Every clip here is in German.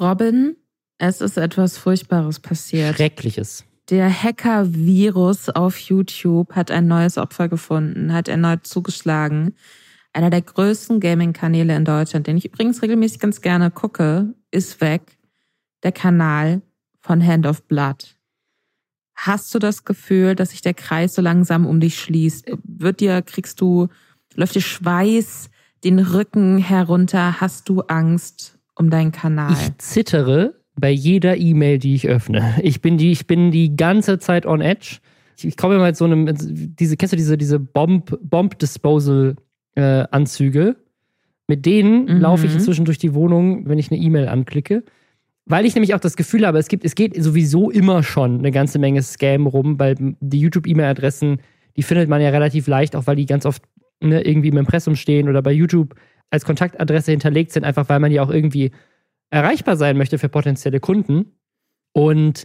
Robin, es ist etwas Furchtbares passiert. Schreckliches. Der Hacker-Virus auf YouTube hat ein neues Opfer gefunden, hat erneut zugeschlagen. Einer der größten Gaming-Kanäle in Deutschland, den ich übrigens regelmäßig ganz gerne gucke, ist weg. Der Kanal von Hand of Blood. Hast du das Gefühl, dass sich der Kreis so langsam um dich schließt? Wird dir, kriegst du, läuft dir Schweiß den Rücken herunter? Hast du Angst um deinen Kanal? Ich zittere bei jeder E-Mail, die ich öffne. Ich bin die, ich bin die ganze Zeit on edge. Ich, ich komme immer mit so einem, diese, kennst du diese, diese Bomb, Bomb Disposal äh, Anzüge? Mit denen mhm. laufe ich inzwischen durch die Wohnung, wenn ich eine E-Mail anklicke. Weil ich nämlich auch das Gefühl habe, es gibt, es geht sowieso immer schon eine ganze Menge Scam rum, weil die YouTube-E-Mail-Adressen, die findet man ja relativ leicht, auch weil die ganz oft ne, irgendwie im Impressum stehen oder bei YouTube als Kontaktadresse hinterlegt sind, einfach weil man ja auch irgendwie erreichbar sein möchte für potenzielle Kunden. Und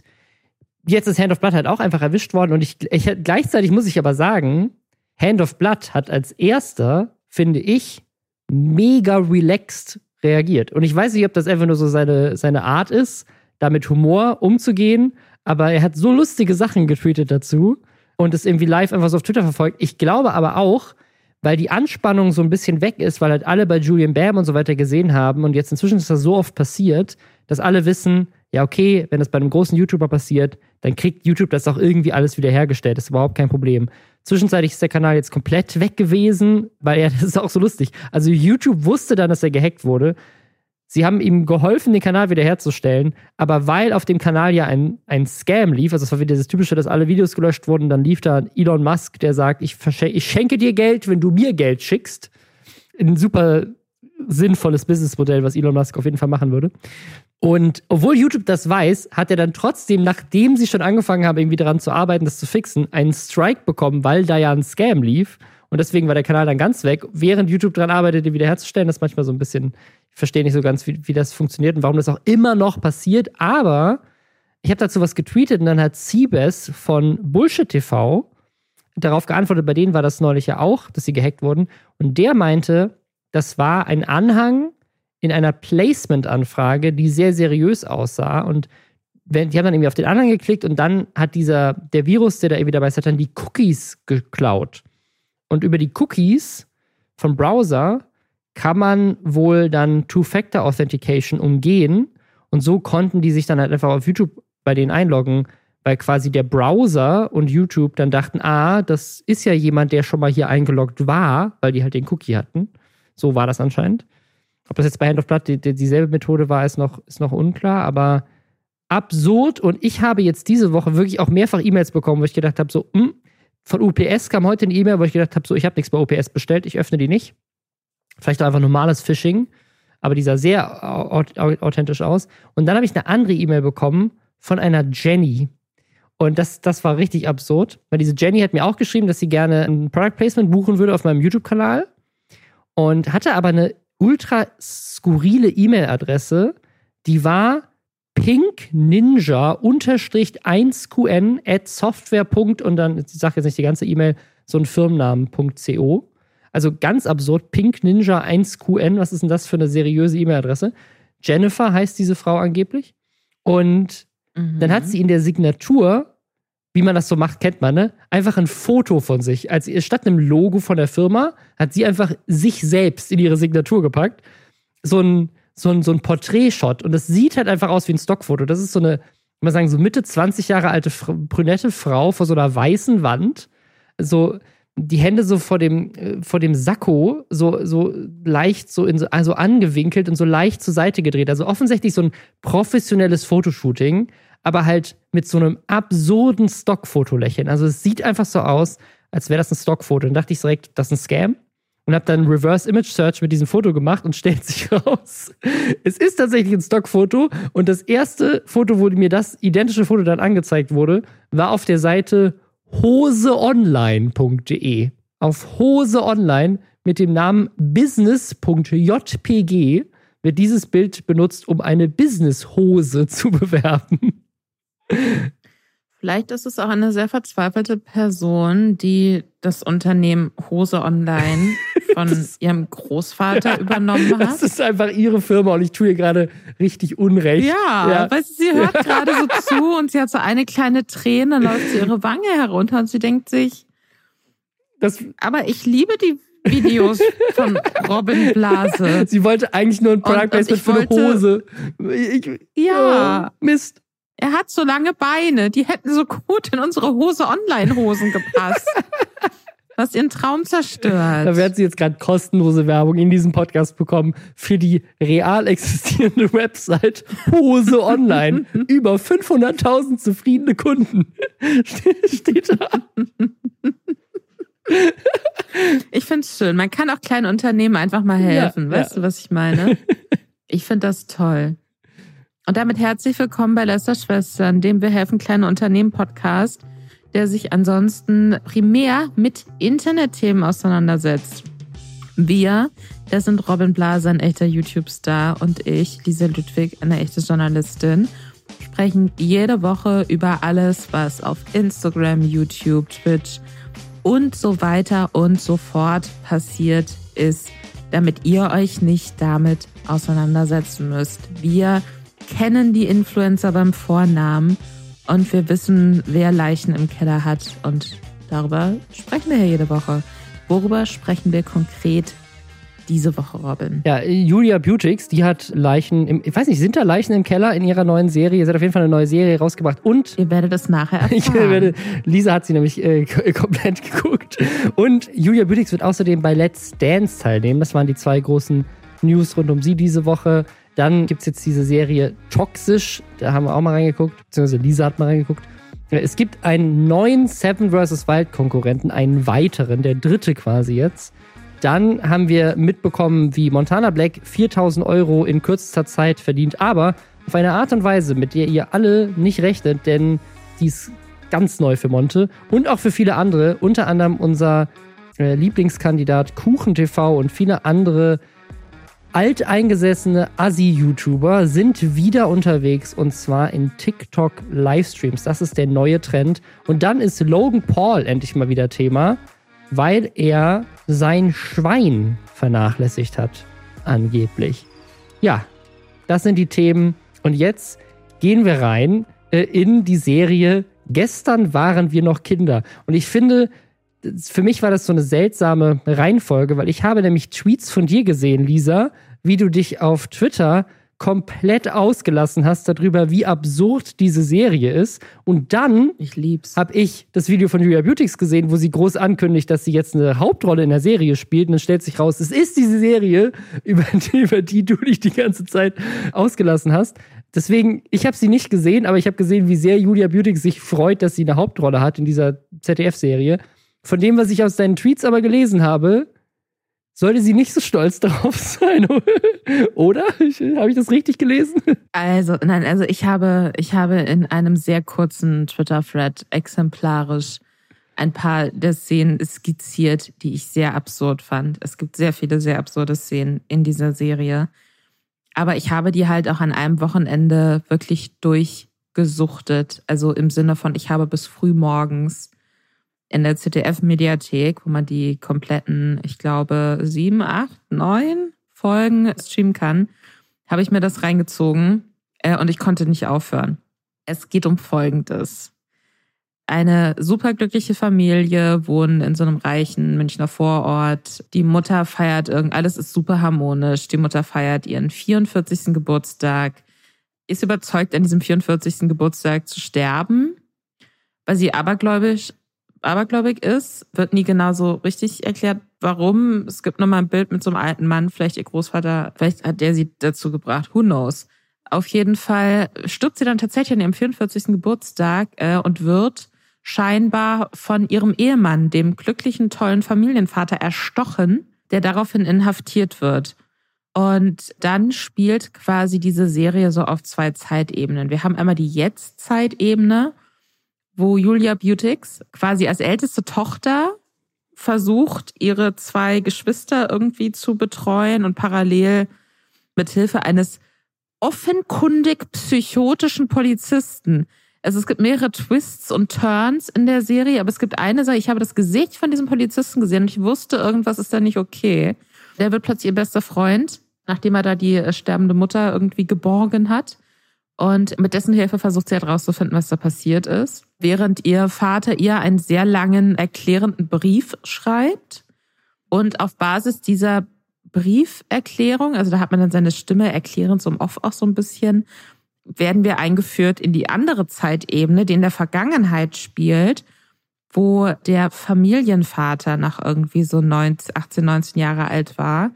jetzt ist Hand of Blood halt auch einfach erwischt worden. Und ich, ich gleichzeitig muss ich aber sagen, Hand of Blood hat als erster, finde ich, mega relaxed reagiert. Und ich weiß nicht, ob das einfach nur so seine, seine Art ist, da mit Humor umzugehen, aber er hat so lustige Sachen getweetet dazu und es irgendwie live einfach so auf Twitter verfolgt. Ich glaube aber auch, weil die Anspannung so ein bisschen weg ist, weil halt alle bei Julian Bam und so weiter gesehen haben und jetzt inzwischen ist das so oft passiert, dass alle wissen, ja, okay, wenn das bei einem großen YouTuber passiert, dann kriegt YouTube das auch irgendwie alles wiederhergestellt. Das ist überhaupt kein Problem. Zwischenzeitlich ist der Kanal jetzt komplett weg gewesen, weil er, das ist auch so lustig. Also YouTube wusste dann, dass er gehackt wurde. Sie haben ihm geholfen, den Kanal wiederherzustellen, aber weil auf dem Kanal ja ein, ein Scam lief, also es war wieder das Typische, dass alle Videos gelöscht wurden, dann lief da Elon Musk, der sagt, ich, ich schenke dir Geld, wenn du mir Geld schickst. Ein super sinnvolles Businessmodell, was Elon Musk auf jeden Fall machen würde. Und obwohl YouTube das weiß, hat er dann trotzdem, nachdem sie schon angefangen haben, irgendwie daran zu arbeiten, das zu fixen, einen Strike bekommen, weil da ja ein Scam lief. Und deswegen war der Kanal dann ganz weg, während YouTube daran arbeitet, den wiederherzustellen. Das ist manchmal so ein bisschen ich verstehe nicht so ganz, wie, wie das funktioniert und warum das auch immer noch passiert. Aber ich habe dazu was getweetet und dann hat Siebes von Bullshit TV darauf geantwortet. Bei denen war das neulich ja auch, dass sie gehackt wurden. Und der meinte, das war ein Anhang in einer Placement-Anfrage, die sehr seriös aussah. Und wenn, die haben dann irgendwie auf den Anhang geklickt und dann hat dieser, der Virus, der da irgendwie dabei ist, hat dann die Cookies geklaut. Und über die Cookies vom Browser kann man wohl dann Two-Factor-Authentication umgehen. Und so konnten die sich dann halt einfach auf YouTube bei denen einloggen, weil quasi der Browser und YouTube dann dachten, ah, das ist ja jemand, der schon mal hier eingeloggt war, weil die halt den Cookie hatten. So war das anscheinend. Ob das jetzt bei Hand of Blood die, die, dieselbe Methode war, ist noch, ist noch unklar, aber absurd. Und ich habe jetzt diese Woche wirklich auch mehrfach E-Mails bekommen, wo ich gedacht habe, so, mh, hm, von UPS kam heute eine E-Mail, wo ich gedacht habe, so, ich habe nichts bei UPS bestellt, ich öffne die nicht. Vielleicht auch einfach normales Phishing, aber die sah sehr authentisch aus. Und dann habe ich eine andere E-Mail bekommen von einer Jenny. Und das, das war richtig absurd, weil diese Jenny hat mir auch geschrieben, dass sie gerne ein Product Placement buchen würde auf meinem YouTube-Kanal und hatte aber eine ultra skurrile E-Mail-Adresse, die war pinkninja-1qn at software. und dann, ich sage jetzt nicht die ganze E-Mail, so ein Firmennamen.co. Also ganz absurd. Pink Ninja 1QN, was ist denn das für eine seriöse E-Mail-Adresse? Jennifer heißt diese Frau angeblich. Und mhm. dann hat sie in der Signatur, wie man das so macht, kennt man, ne? Einfach ein Foto von sich. Als statt einem Logo von der Firma hat sie einfach sich selbst in ihre Signatur gepackt. So ein, so ein, so ein Porträtshot. Und das sieht halt einfach aus wie ein Stockfoto. Das ist so eine, mal sagen, so Mitte 20 Jahre alte brünette Frau vor so einer weißen Wand. So, die Hände so vor dem, äh, vor dem Sakko so, so leicht so, in so also angewinkelt und so leicht zur Seite gedreht. Also offensichtlich so ein professionelles Fotoshooting, aber halt mit so einem absurden Stockfoto-Lächeln. Also es sieht einfach so aus, als wäre das ein Stockfoto. Dann dachte ich direkt, das ist ein Scam. Und habe dann Reverse Image Search mit diesem Foto gemacht und stellt sich raus, es ist tatsächlich ein Stockfoto. Und das erste Foto, wo mir das identische Foto dann angezeigt wurde, war auf der Seite hoseonline.de. Auf Hose Online mit dem Namen business.jpg wird dieses Bild benutzt, um eine Business-Hose zu bewerben. Vielleicht ist es auch eine sehr verzweifelte Person, die das Unternehmen Hose Online von das, ihrem Großvater übernommen hat. Das ist einfach ihre Firma und ich tue ihr gerade richtig Unrecht. Ja, ja. weil sie hört gerade so zu und sie hat so eine kleine Träne, läuft sie ihre Wange herunter und sie denkt sich, das, aber ich liebe die Videos von Robin Blase. Sie wollte eigentlich nur ein Product Placement für eine Hose. Ich, ja. Oh, Mist. Er hat so lange Beine, die hätten so gut in unsere Hose Online-Hosen gepasst. was ihren Traum zerstört. Da werden Sie jetzt gerade kostenlose Werbung in diesem Podcast bekommen für die real existierende Website Hose Online. Über 500.000 zufriedene Kunden. Steht da. Ich finde es schön. Man kann auch kleinen Unternehmen einfach mal helfen. Ja, weißt ja. du, was ich meine? Ich finde das toll. Und damit herzlich willkommen bei Lester Schwestern, dem Wir helfen kleine Unternehmen Podcast, der sich ansonsten primär mit Internetthemen auseinandersetzt. Wir, das sind Robin Blaser, ein echter YouTube-Star, und ich, Lisa Ludwig, eine echte Journalistin, sprechen jede Woche über alles, was auf Instagram, YouTube, Twitch, und so weiter und so fort passiert ist, damit ihr euch nicht damit auseinandersetzen müsst. Wir kennen die Influencer beim Vornamen und wir wissen, wer Leichen im Keller hat und darüber sprechen wir hier jede Woche. Worüber sprechen wir konkret diese Woche, Robin? Ja, Julia Butix, die hat Leichen im, ich weiß nicht, sind da Leichen im Keller in ihrer neuen Serie? Sie hat auf jeden Fall eine neue Serie rausgebracht und. Ihr werdet es nachher erfahren. Werde, Lisa hat sie nämlich äh, komplett geguckt. Und Julia Butix wird außerdem bei Let's Dance teilnehmen. Das waren die zwei großen News rund um sie diese Woche. Dann gibt es jetzt diese Serie Toxisch, da haben wir auch mal reingeguckt, beziehungsweise Lisa hat mal reingeguckt. Es gibt einen neuen Seven vs. Wild Konkurrenten, einen weiteren, der dritte quasi jetzt. Dann haben wir mitbekommen, wie Montana Black 4000 Euro in kürzester Zeit verdient, aber auf eine Art und Weise, mit der ihr alle nicht rechnet, denn die ist ganz neu für Monte und auch für viele andere, unter anderem unser äh, Lieblingskandidat Kuchen TV und viele andere alteingesessene Assi-YouTuber sind wieder unterwegs und zwar in TikTok-Livestreams. Das ist der neue Trend. Und dann ist Logan Paul endlich mal wieder Thema weil er sein Schwein vernachlässigt hat, angeblich. Ja, das sind die Themen. Und jetzt gehen wir rein äh, in die Serie Gestern waren wir noch Kinder. Und ich finde, für mich war das so eine seltsame Reihenfolge, weil ich habe nämlich Tweets von dir gesehen, Lisa, wie du dich auf Twitter komplett ausgelassen hast darüber, wie absurd diese Serie ist. Und dann habe ich das Video von Julia Beautix gesehen, wo sie groß ankündigt, dass sie jetzt eine Hauptrolle in der Serie spielt. Und dann stellt sich raus, es ist diese Serie, über die, über die du dich die ganze Zeit ausgelassen hast. Deswegen, ich habe sie nicht gesehen, aber ich habe gesehen, wie sehr Julia Beautix sich freut, dass sie eine Hauptrolle hat in dieser ZDF-Serie. Von dem, was ich aus deinen Tweets aber gelesen habe, sollte sie nicht so stolz darauf sein, oder? Habe ich das richtig gelesen? Also, nein, also ich habe, ich habe in einem sehr kurzen Twitter-Thread exemplarisch ein paar der Szenen skizziert, die ich sehr absurd fand. Es gibt sehr viele sehr absurde Szenen in dieser Serie. Aber ich habe die halt auch an einem Wochenende wirklich durchgesuchtet. Also im Sinne von, ich habe bis früh morgens in der ZDF-Mediathek, wo man die kompletten, ich glaube, sieben, acht, neun Folgen streamen kann, habe ich mir das reingezogen äh, und ich konnte nicht aufhören. Es geht um Folgendes. Eine superglückliche Familie wohnt in so einem reichen Münchner Vorort. Die Mutter feiert irgend, alles ist super harmonisch. Die Mutter feiert ihren 44. Geburtstag, ist überzeugt, an diesem 44. Geburtstag zu sterben, weil sie abergläubisch abergläubig ist. Wird nie genau so richtig erklärt, warum. Es gibt nochmal ein Bild mit so einem alten Mann, vielleicht ihr Großvater, vielleicht hat der sie dazu gebracht, who knows. Auf jeden Fall stirbt sie dann tatsächlich an ihrem 44. Geburtstag äh, und wird scheinbar von ihrem Ehemann, dem glücklichen, tollen Familienvater, erstochen, der daraufhin inhaftiert wird. Und dann spielt quasi diese Serie so auf zwei Zeitebenen. Wir haben einmal die Jetzt-Zeitebene, wo Julia Butix quasi als älteste Tochter versucht, ihre zwei Geschwister irgendwie zu betreuen und parallel mit Hilfe eines offenkundig psychotischen Polizisten Also es gibt mehrere Twists und Turns in der Serie, aber es gibt eine Sache, ich habe das Gesicht von diesem Polizisten gesehen und ich wusste, irgendwas ist da nicht okay. Der wird plötzlich ihr bester Freund, nachdem er da die äh, sterbende Mutter irgendwie geborgen hat. Und mit dessen Hilfe versucht sie halt rauszufinden, was da passiert ist. Während ihr Vater ihr einen sehr langen, erklärenden Brief schreibt. Und auf Basis dieser Brieferklärung, also da hat man dann seine Stimme erklärend so Off auch so ein bisschen, werden wir eingeführt in die andere Zeitebene, die in der Vergangenheit spielt, wo der Familienvater nach irgendwie so 19, 18, 19 Jahre alt war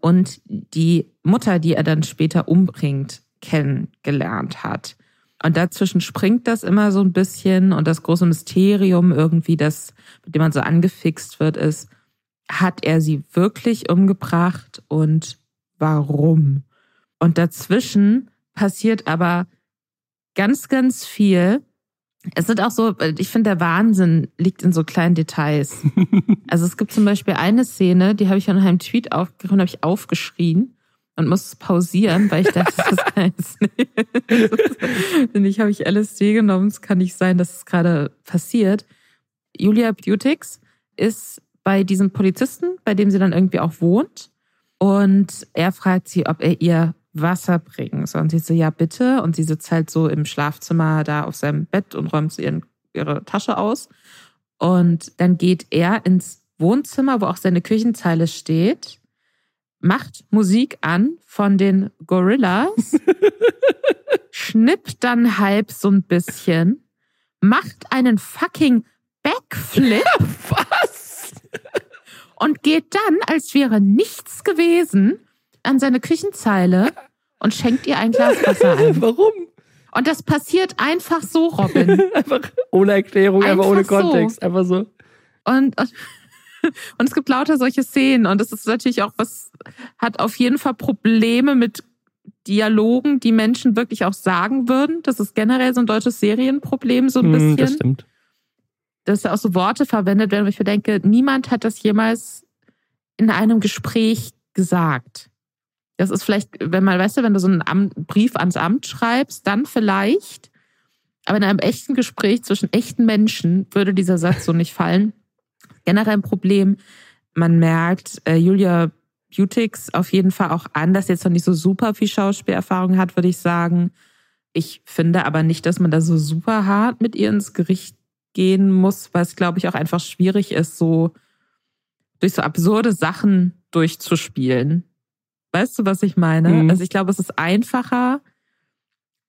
und die Mutter, die er dann später umbringt, kennengelernt hat. Und dazwischen springt das immer so ein bisschen und das große Mysterium irgendwie, das, mit dem man so angefixt wird, ist, hat er sie wirklich umgebracht und warum? Und dazwischen passiert aber ganz, ganz viel. Es sind auch so, ich finde, der Wahnsinn liegt in so kleinen Details. Also es gibt zum Beispiel eine Szene, die habe ich an einem Tweet aufgerufen, habe ich aufgeschrien und muss pausieren, weil ich dachte, das kann jetzt ich habe ich LSD genommen, es kann nicht sein, dass es gerade passiert. Julia Beautix ist bei diesem Polizisten, bei dem sie dann irgendwie auch wohnt. Und er fragt sie, ob er ihr Wasser bringen soll. Und sie so, ja, bitte. Und sie sitzt halt so im Schlafzimmer da auf seinem Bett und räumt so ihren, ihre Tasche aus. Und dann geht er ins Wohnzimmer, wo auch seine Küchenzeile steht, macht Musik an von den Gorillas, schnippt dann halb so ein bisschen, macht einen fucking Backflip. Was? und geht dann, als wäre nichts gewesen, an seine Küchenzeile und schenkt ihr ein Glas Wasser ein. Warum? Und das passiert einfach so, Robin. einfach ohne Erklärung, einfach, Einfach ohne so. Kontext. Einfach so. Und, und, und es gibt lauter solche Szenen. Und das ist natürlich auch was, hat auf jeden Fall Probleme mit Dialogen, die Menschen wirklich auch sagen würden. Das ist generell so ein deutsches Serienproblem, so ein Hm, das bisschen. stimmt. dass da auch so Worte verwendet werden, wo ich mir denke, niemand hat das jemals in einem Gespräch gesagt. Das ist vielleicht, wenn man, weißt du, wenn du so einen Brief ans Amt schreibst, dann vielleicht. Aber in einem echten Gespräch zwischen echten Menschen würde dieser Satz so nicht fallen. Generell ein Problem. Man merkt, äh, Julia Butix auf jeden Fall auch an, dass sie jetzt noch nicht so super viel Schauspielerfahrung hat, würde ich sagen. Ich finde aber nicht, dass man da so super hart mit ihr ins Gericht gehen muss, weil es, glaube ich, auch einfach schwierig ist, so durch so absurde Sachen durchzuspielen. Weißt du, was ich meine? Mhm. Also ich glaube, es ist einfacher,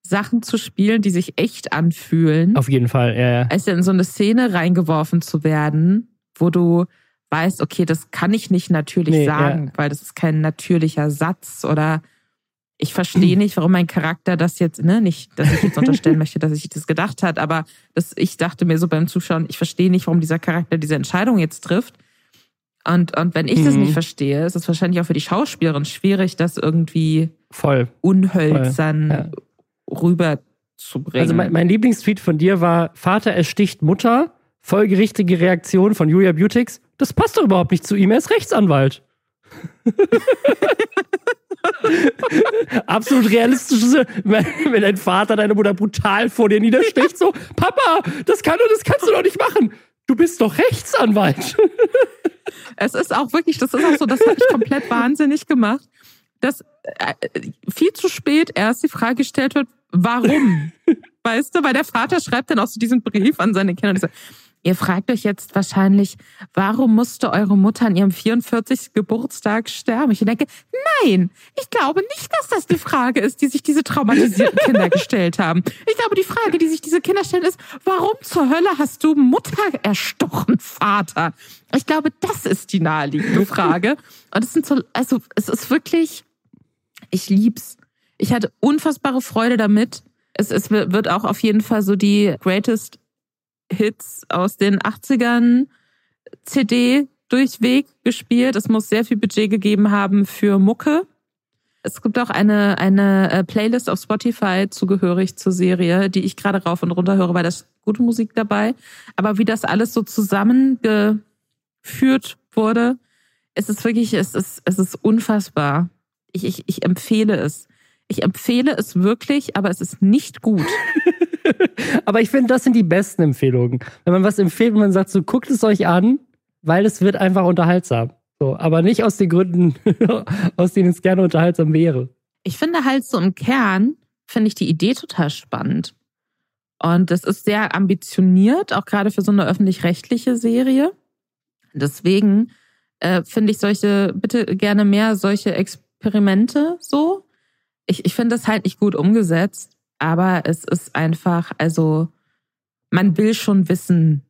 Sachen zu spielen, die sich echt anfühlen, Auf jeden Fall, ja, ja. als in so eine Szene reingeworfen zu werden, wo du weißt, okay, das kann ich nicht natürlich Nee, sagen, weil das ist kein natürlicher Satz oder ich verstehe nicht, warum mein Charakter das jetzt, ne, nicht, dass ich jetzt unterstellen möchte, dass ich das gedacht hat, aber das, ich dachte mir so beim Zuschauen, ich verstehe nicht, warum dieser Charakter diese Entscheidung jetzt trifft. Und, und wenn ich das Mhm. nicht verstehe, ist es wahrscheinlich auch für die Schauspielerin schwierig, das irgendwie Voll. unhölzern Voll, rüberzubringen. Also mein, mein Lieblingstweet von dir war: Vater ersticht Mutter, folgerichtige Reaktion von Julia Butix. Das passt doch überhaupt nicht zu ihm, er ist Rechtsanwalt. Absolut realistische, wenn, dein Vater deine Mutter brutal vor dir niedersticht, so, Papa, das, kann, das kannst du doch nicht machen. Du bist doch Rechtsanwalt. Es ist auch wirklich, das ist auch so, das hat mich komplett wahnsinnig gemacht, dass äh, viel zu spät erst die Frage gestellt wird, warum? Weißt du, weil der Vater schreibt dann auch so diesen Brief an seine Kinder und sagt, ihr fragt euch jetzt wahrscheinlich, warum musste eure Mutter an ihrem 44. Geburtstag sterben? Ich denke, nein, ich glaube nicht, dass das die Frage ist, die sich diese traumatisierten Kinder gestellt haben. Ich glaube, die Frage, die sich diese Kinder stellen, ist, warum zur Hölle hast du Mutter erstochen, Vater? Ich glaube, das ist die naheliegende Frage. Und es sind so, also es ist wirklich, ich lieb's. Ich hatte unfassbare Freude damit. Es, es wird auch auf jeden Fall so die Greatest Hits aus den 80ern CD durchweg gespielt. Es muss sehr viel Budget gegeben haben für Mucke. Es gibt auch eine, eine äh, Playlist auf Spotify zugehörig zur Serie, die ich gerade rauf und runter höre, weil da ist gute Musik dabei. Aber wie das alles so zusammengeführt wurde, es ist wirklich, es ist, es ist unfassbar. Ich, ich, ich empfehle es. Ich empfehle es wirklich, aber es ist nicht gut. Aber ich finde, das sind die besten Empfehlungen. Wenn man was empfiehlt und man sagt, so guckt es euch an, weil es wird einfach unterhaltsam. So, aber nicht aus den Gründen, aus denen es gerne unterhaltsam wäre. Ich finde halt so im Kern, finde ich die Idee total spannend. Und das ist sehr ambitioniert, auch gerade für so eine öffentlich-rechtliche Serie. Deswegen äh, finde ich solche, bitte gerne mehr solche Experimente so. Ich, ich finde das halt nicht gut umgesetzt, aber es ist einfach, also man will schon wissen,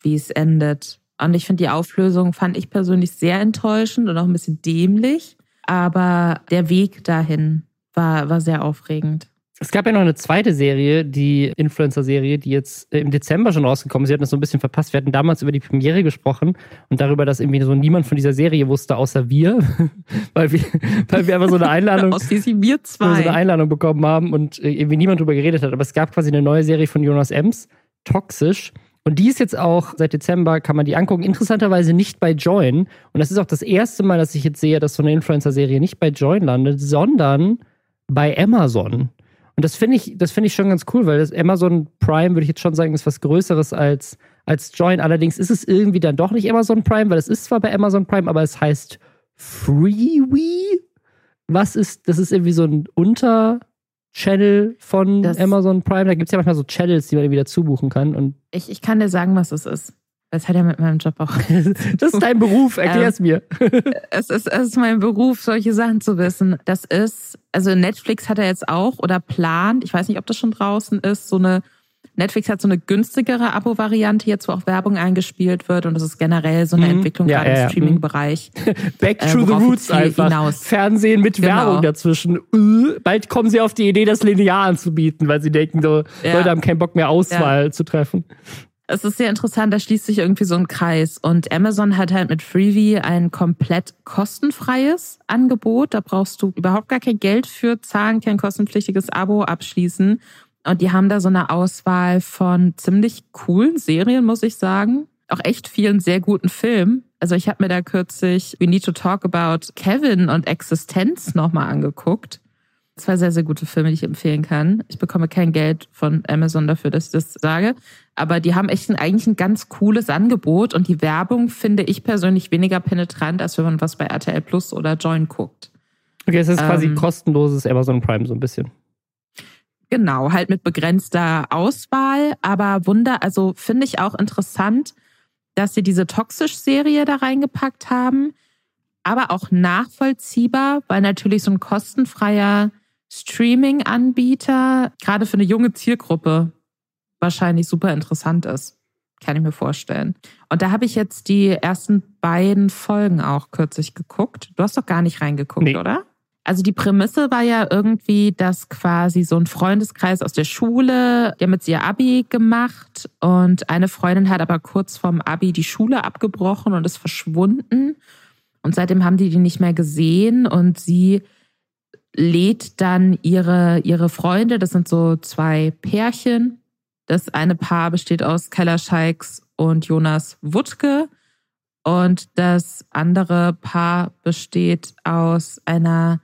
wie es endet. Und ich finde die Auflösung fand ich persönlich sehr enttäuschend und auch ein bisschen dämlich. Aber der Weg dahin war, war sehr aufregend. Es gab ja noch eine zweite Serie, die Influencer-Serie, die jetzt äh, im Dezember schon rausgekommen ist. Sie hatten das so ein bisschen verpasst. Wir hatten damals über die Premiere gesprochen und darüber, dass irgendwie so niemand von dieser Serie wusste, außer wir. weil, wir weil wir einfach so eine Einladung, Aus wir zwei. so eine Einladung bekommen haben und äh, irgendwie niemand drüber geredet hat. Aber es gab quasi eine neue Serie von Jonas Ems, Toxisch. Und die ist jetzt auch seit Dezember, kann man die angucken. Interessanterweise nicht bei Join. Und das ist auch das erste Mal, dass ich jetzt sehe, dass so eine Influencer-Serie nicht bei Join landet, sondern bei Amazon. Und das finde ich, das finde ich schon ganz cool, weil das Amazon Prime, würde ich jetzt schon sagen, ist was Größeres als, als Join. Allerdings ist es irgendwie dann doch nicht Amazon Prime, weil es ist zwar bei Amazon Prime, aber es heißt Freewee. Was ist, das ist irgendwie so ein Unter-Channel von Das- Amazon Prime. Da gibt es ja manchmal so Channels, die man irgendwie dazu buchen kann. Und Ich, ich kann dir sagen, was es ist. Das hat ja mit meinem Job auch. das ist dein Beruf, erklär's mir. es, ist, es ist mein Beruf, solche Sachen zu wissen. Das ist, also Netflix hat er jetzt auch oder plant, ich weiß nicht, ob das schon draußen ist, so eine, Netflix hat so eine günstigere Abo-Variante jetzt, wo auch Werbung eingespielt wird und das ist generell so eine Mhm. Entwicklung Ja, gerade ja, im Streaming-Bereich. Back Äh, to the worauf roots einfach. hinaus- Fernsehen mit Genau. Werbung dazwischen. Äh, Bald kommen sie auf die Idee, das linear anzubieten, weil sie denken, so, Ja. Leute haben keinen Bock mehr Auswahl zu treffen. Es ist sehr interessant, da schließt sich irgendwie so ein Kreis. Und Amazon hat halt mit Freebie ein komplett kostenfreies Angebot. Da brauchst du überhaupt gar kein Geld für zahlen, kein kostenpflichtiges Abo abschließen. Und die haben da so eine Auswahl von ziemlich coolen Serien, muss ich sagen. Auch echt vielen sehr guten Filmen. Also ich habe mir da kürzlich We Need to Talk About Kevin und Existenz nochmal angeguckt. Zwei sehr, sehr gute Filme, die ich empfehlen kann. Ich bekomme kein Geld von Amazon dafür, dass ich das sage. Aber die haben echt ein, eigentlich ein ganz cooles Angebot und die Werbung finde ich persönlich weniger penetrant, als wenn man was bei RTL Plus oder Join guckt. Okay, es ist quasi Ähm. kostenloses Amazon Prime so ein bisschen. Genau, halt mit begrenzter Auswahl, aber Wunder, also finde ich auch interessant, dass sie diese Toxisch-Serie da reingepackt haben, aber auch nachvollziehbar, weil natürlich so ein kostenfreier Streaming-Anbieter gerade für eine junge Zielgruppe wahrscheinlich super interessant ist. Kann ich mir vorstellen. Und da habe ich jetzt die ersten beiden Folgen auch kürzlich geguckt. Du hast doch gar nicht reingeguckt, Nee. oder? Also die Prämisse war ja irgendwie, dass quasi so ein Freundeskreis aus der Schule, die haben jetzt ihr Abi gemacht und eine Freundin hat aber kurz vorm Abi die Schule abgebrochen und ist verschwunden. Und seitdem haben die die nicht mehr gesehen und sie lädt dann ihre, ihre Freunde, das sind so zwei Pärchen. Das eine Paar besteht aus Keller Scheiks und Jonas Wuttke. Und das andere Paar besteht aus einer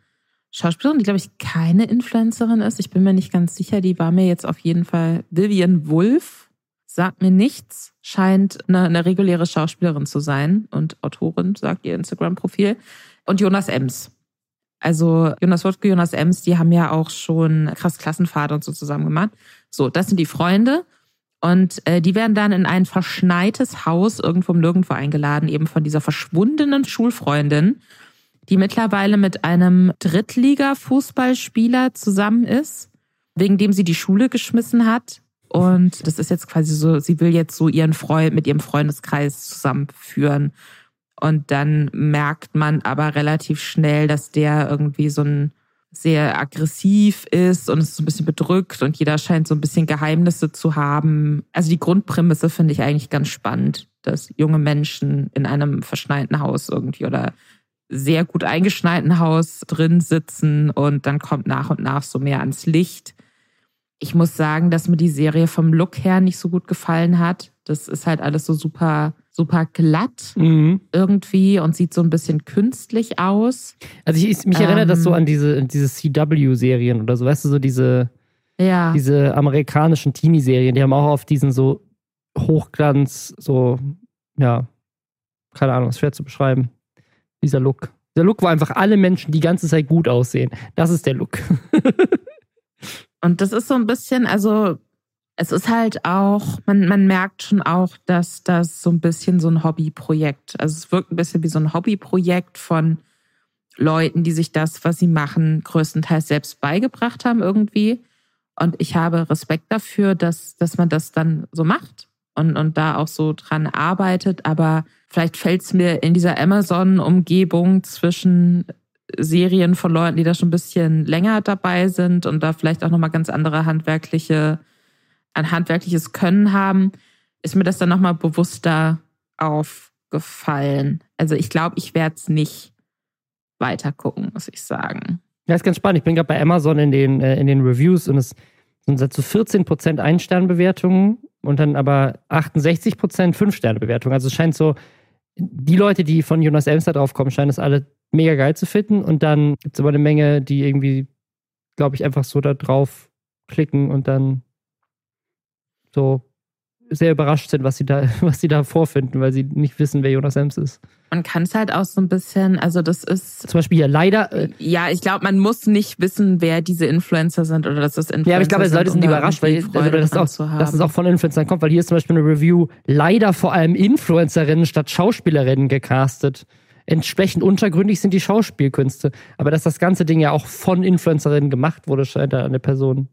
Schauspielerin, die, glaube ich, keine Influencerin ist. Ich bin mir nicht ganz sicher. Die war mir jetzt auf jeden Fall Vivian Wulff. Sagt mir nichts. Scheint eine, eine reguläre Schauspielerin zu sein und Autorin, sagt ihr Instagram-Profil. Und Jonas Ems. Also Jonas Wuttke, Jonas Ems, die haben ja auch schon krass Klassenfahrt und so zusammen gemacht. So, das sind die Freunde. Und äh, die werden dann in ein verschneites Haus irgendwo Nirgendwo eingeladen, eben von dieser verschwundenen Schulfreundin, die mittlerweile mit einem Drittliga-Fußballspieler zusammen ist, wegen dem sie die Schule geschmissen hat. Und das ist jetzt quasi so, sie will jetzt so ihren Freund mit ihrem Freundeskreis zusammenführen. Und dann merkt man aber relativ schnell, dass der irgendwie so ein sehr aggressiv ist und ist so ein bisschen bedrückt und jeder scheint so ein bisschen Geheimnisse zu haben. Also die Grundprämisse finde ich eigentlich ganz spannend, dass junge Menschen in einem verschneiten Haus irgendwie oder sehr gut eingeschneiten Haus drin sitzen und dann kommt nach und nach so mehr ans Licht. Ich muss sagen, dass mir die Serie vom Look her nicht so gut gefallen hat. Das ist halt alles so super, super glatt Mhm. irgendwie und sieht so ein bisschen künstlich aus. Also ich, ich, mich erinnert das so Ähm. an diese, diese CW-Serien oder so, weißt du, so diese, Ja. Diese amerikanischen Teenie-Serien, die haben auch auf diesen so Hochglanz, so, ja, keine Ahnung, ist schwer zu beschreiben. Dieser Look. Der Look, wo einfach alle Menschen die ganze Zeit gut aussehen. Das ist der Look. Und das ist so ein bisschen, also es ist halt auch, man, man merkt schon auch, dass das so ein bisschen so ein Hobbyprojekt, also es wirkt ein bisschen wie so ein Hobbyprojekt von Leuten, die sich das, was sie machen, größtenteils selbst beigebracht haben irgendwie. Und ich habe Respekt dafür, dass, dass man das dann so macht und, und da auch so dran arbeitet. Aber vielleicht fällt es mir in dieser Amazon-Umgebung zwischen Serien von Leuten, die da schon ein bisschen länger dabei sind und da vielleicht auch nochmal ganz andere handwerkliche, ein handwerkliches Können haben, ist mir das dann nochmal bewusster aufgefallen. Also ich glaube, ich werde es nicht weiter gucken, muss ich sagen. Ja, ist ganz spannend. Ich bin gerade bei Amazon in den, äh, in den Reviews und es sind so 14% Ein-Sterne-Bewertungen und dann aber 68% Fünf-Sterne-Bewertungen. Also es scheint so, die Leute, die von Jonas Elmster draufkommen, scheinen es alle mega geil zu finden. Und dann gibt es aber eine Menge, die irgendwie, glaube ich, einfach so da drauf klicken und dann so sehr überrascht sind, was sie da, was sie da vorfinden, weil sie nicht wissen, wer Jonas Ems ist. Man kann es halt auch so ein bisschen, also das ist. Zum Beispiel hier leider. Äh, ja, ich glaube, man muss nicht wissen, wer diese Influencer sind oder dass das Influencer sind. Ja, aber ich glaube, Leute sind überrascht, weil also, das, auch, dass es auch von Influencern kommt, weil hier ist zum Beispiel eine Review, leider vor allem Influencerinnen statt Schauspielerinnen gecastet. Entsprechend untergründig sind die Schauspielkünste. Aber dass das ganze Ding ja auch von Influencerinnen gemacht wurde, scheint da eine Person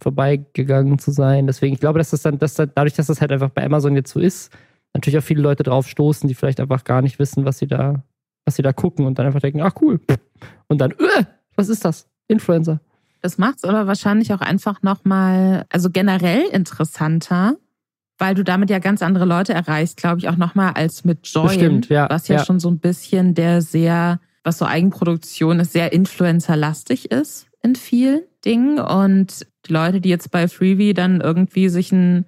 vorbeigegangen zu sein. Deswegen, ich glaube, dass das dann, dass das, dadurch, dass das halt einfach bei Amazon jetzt so ist, natürlich auch viele Leute drauf stoßen, die vielleicht einfach gar nicht wissen, was sie da, was sie da gucken und dann einfach denken, ach cool. Und dann, öh, was ist das? Influencer. Das macht es aber wahrscheinlich auch einfach nochmal, also generell interessanter, weil du damit ja ganz andere Leute erreichst, glaube ich, auch nochmal als mit Joy, Bestimmt, ja, was ja, ja schon so ein bisschen der sehr, was so Eigenproduktion ist, sehr influencerlastig ist in vielen Dingen. Und die Leute, die jetzt bei Freebie dann irgendwie sich einen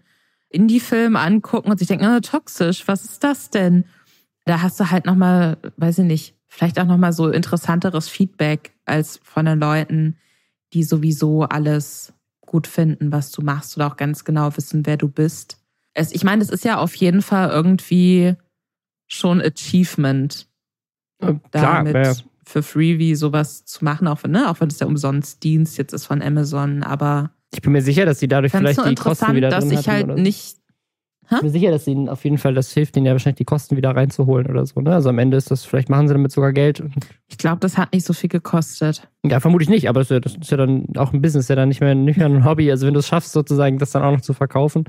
Indie-Film angucken und sich denken, oh, toxisch, was ist das denn? Da hast du halt nochmal, weiß ich nicht, vielleicht auch nochmal so interessanteres Feedback als von den Leuten, die sowieso alles gut finden, was du machst oder auch ganz genau wissen, wer du bist. Es, ich meine, das ist ja auf jeden Fall irgendwie schon Achievement. Ja, klar, damit. Für Freebie sowas zu machen, auch wenn, ne, auch wenn es der Umsonstdienst jetzt ist von Amazon, aber ich bin mir sicher, dass sie dadurch vielleicht die Kosten wieder dass drin ich halt nicht. Ha? Ich bin mir sicher, dass ihnen auf jeden Fall das hilft, ihnen ja wahrscheinlich die Kosten wieder reinzuholen oder so. Ne? Also am Ende ist das, vielleicht machen sie damit sogar Geld. Ich glaube, das hat nicht so viel gekostet. Ja, vermutlich nicht, aber das ist, ja, das ist ja dann auch ein Business, ja dann nicht mehr, nicht mehr ein Hobby. Also wenn du es schaffst, sozusagen das dann auch noch zu verkaufen,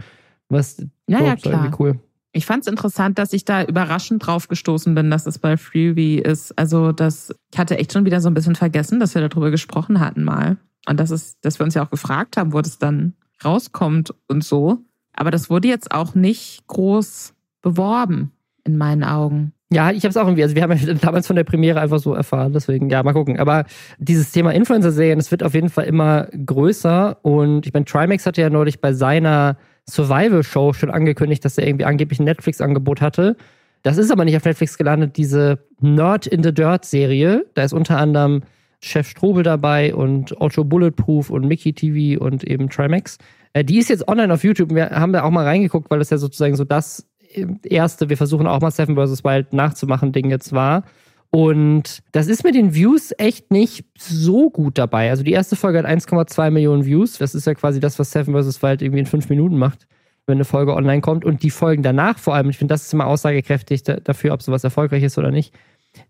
was ja, ja, klar. irgendwie cool. Ich fand es interessant, dass ich da überraschend drauf gestoßen bin, dass es bei Freebie ist. Also, das, ich hatte echt schon wieder so ein bisschen vergessen, dass wir darüber gesprochen hatten mal. Und das ist, dass wir uns ja auch gefragt haben, wo das dann rauskommt und so. Aber das wurde jetzt auch nicht groß beworben, in meinen Augen. Ja, ich habe es auch irgendwie, also wir haben ja damals von der Premiere einfach so erfahren, deswegen, ja, mal gucken. Aber dieses Thema Influencer-Serien, das wird auf jeden Fall immer größer. Und ich meine, Trimax hatte ja neulich bei seiner Survival-Show schon angekündigt, dass er irgendwie angeblich ein Netflix-Angebot hatte. Das ist aber nicht auf Netflix gelandet, diese Nerd in the Dirt-Serie. Da ist unter anderem Chef Strobel dabei und Otto Bulletproof und Mickey TV und eben Trimax. Äh, die ist jetzt online auf YouTube. Wir haben da auch mal reingeguckt, weil das ja sozusagen so das äh, erste, wir versuchen auch mal Seven vs. Wild nachzumachen, Ding jetzt war. Und das ist mit den Views echt nicht so gut dabei. Also die erste Folge hat 1,2 Millionen Views. Das ist ja quasi das, was Seven vs. Wild irgendwie in fünf Minuten macht, wenn eine Folge online kommt. Und die Folgen danach vor allem, ich finde, das ist immer aussagekräftig dafür, ob sowas erfolgreich ist oder nicht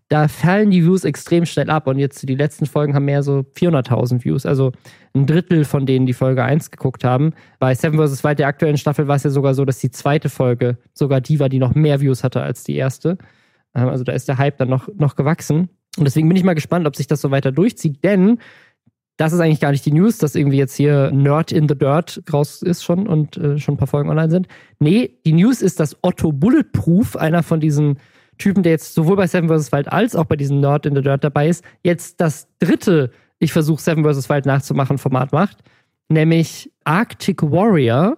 da fallen die Views extrem schnell ab. Und jetzt die letzten Folgen haben mehr so 400.000 Views. Also ein Drittel von denen, die Folge 1 geguckt haben. Bei Seven vs. Wild der aktuellen Staffel war es ja sogar so, dass die zweite Folge sogar die war, die noch mehr Views hatte als die erste. Ähm, also da ist der Hype dann noch, noch gewachsen. Und deswegen bin ich mal gespannt, ob sich das so weiter durchzieht, denn das ist eigentlich gar nicht die News, dass irgendwie jetzt hier Nerd in the Dirt raus ist schon und äh, schon ein paar Folgen online sind. Nee, die News ist, dass Otto Bulletproof, einer von diesen Typen, der jetzt sowohl bei Seven vs. Wild als auch bei diesem Nerd in the Dirt dabei ist, jetzt das dritte Ich versuche Seven vs. Wild nachzumachen Format macht, nämlich Arctic Warrior.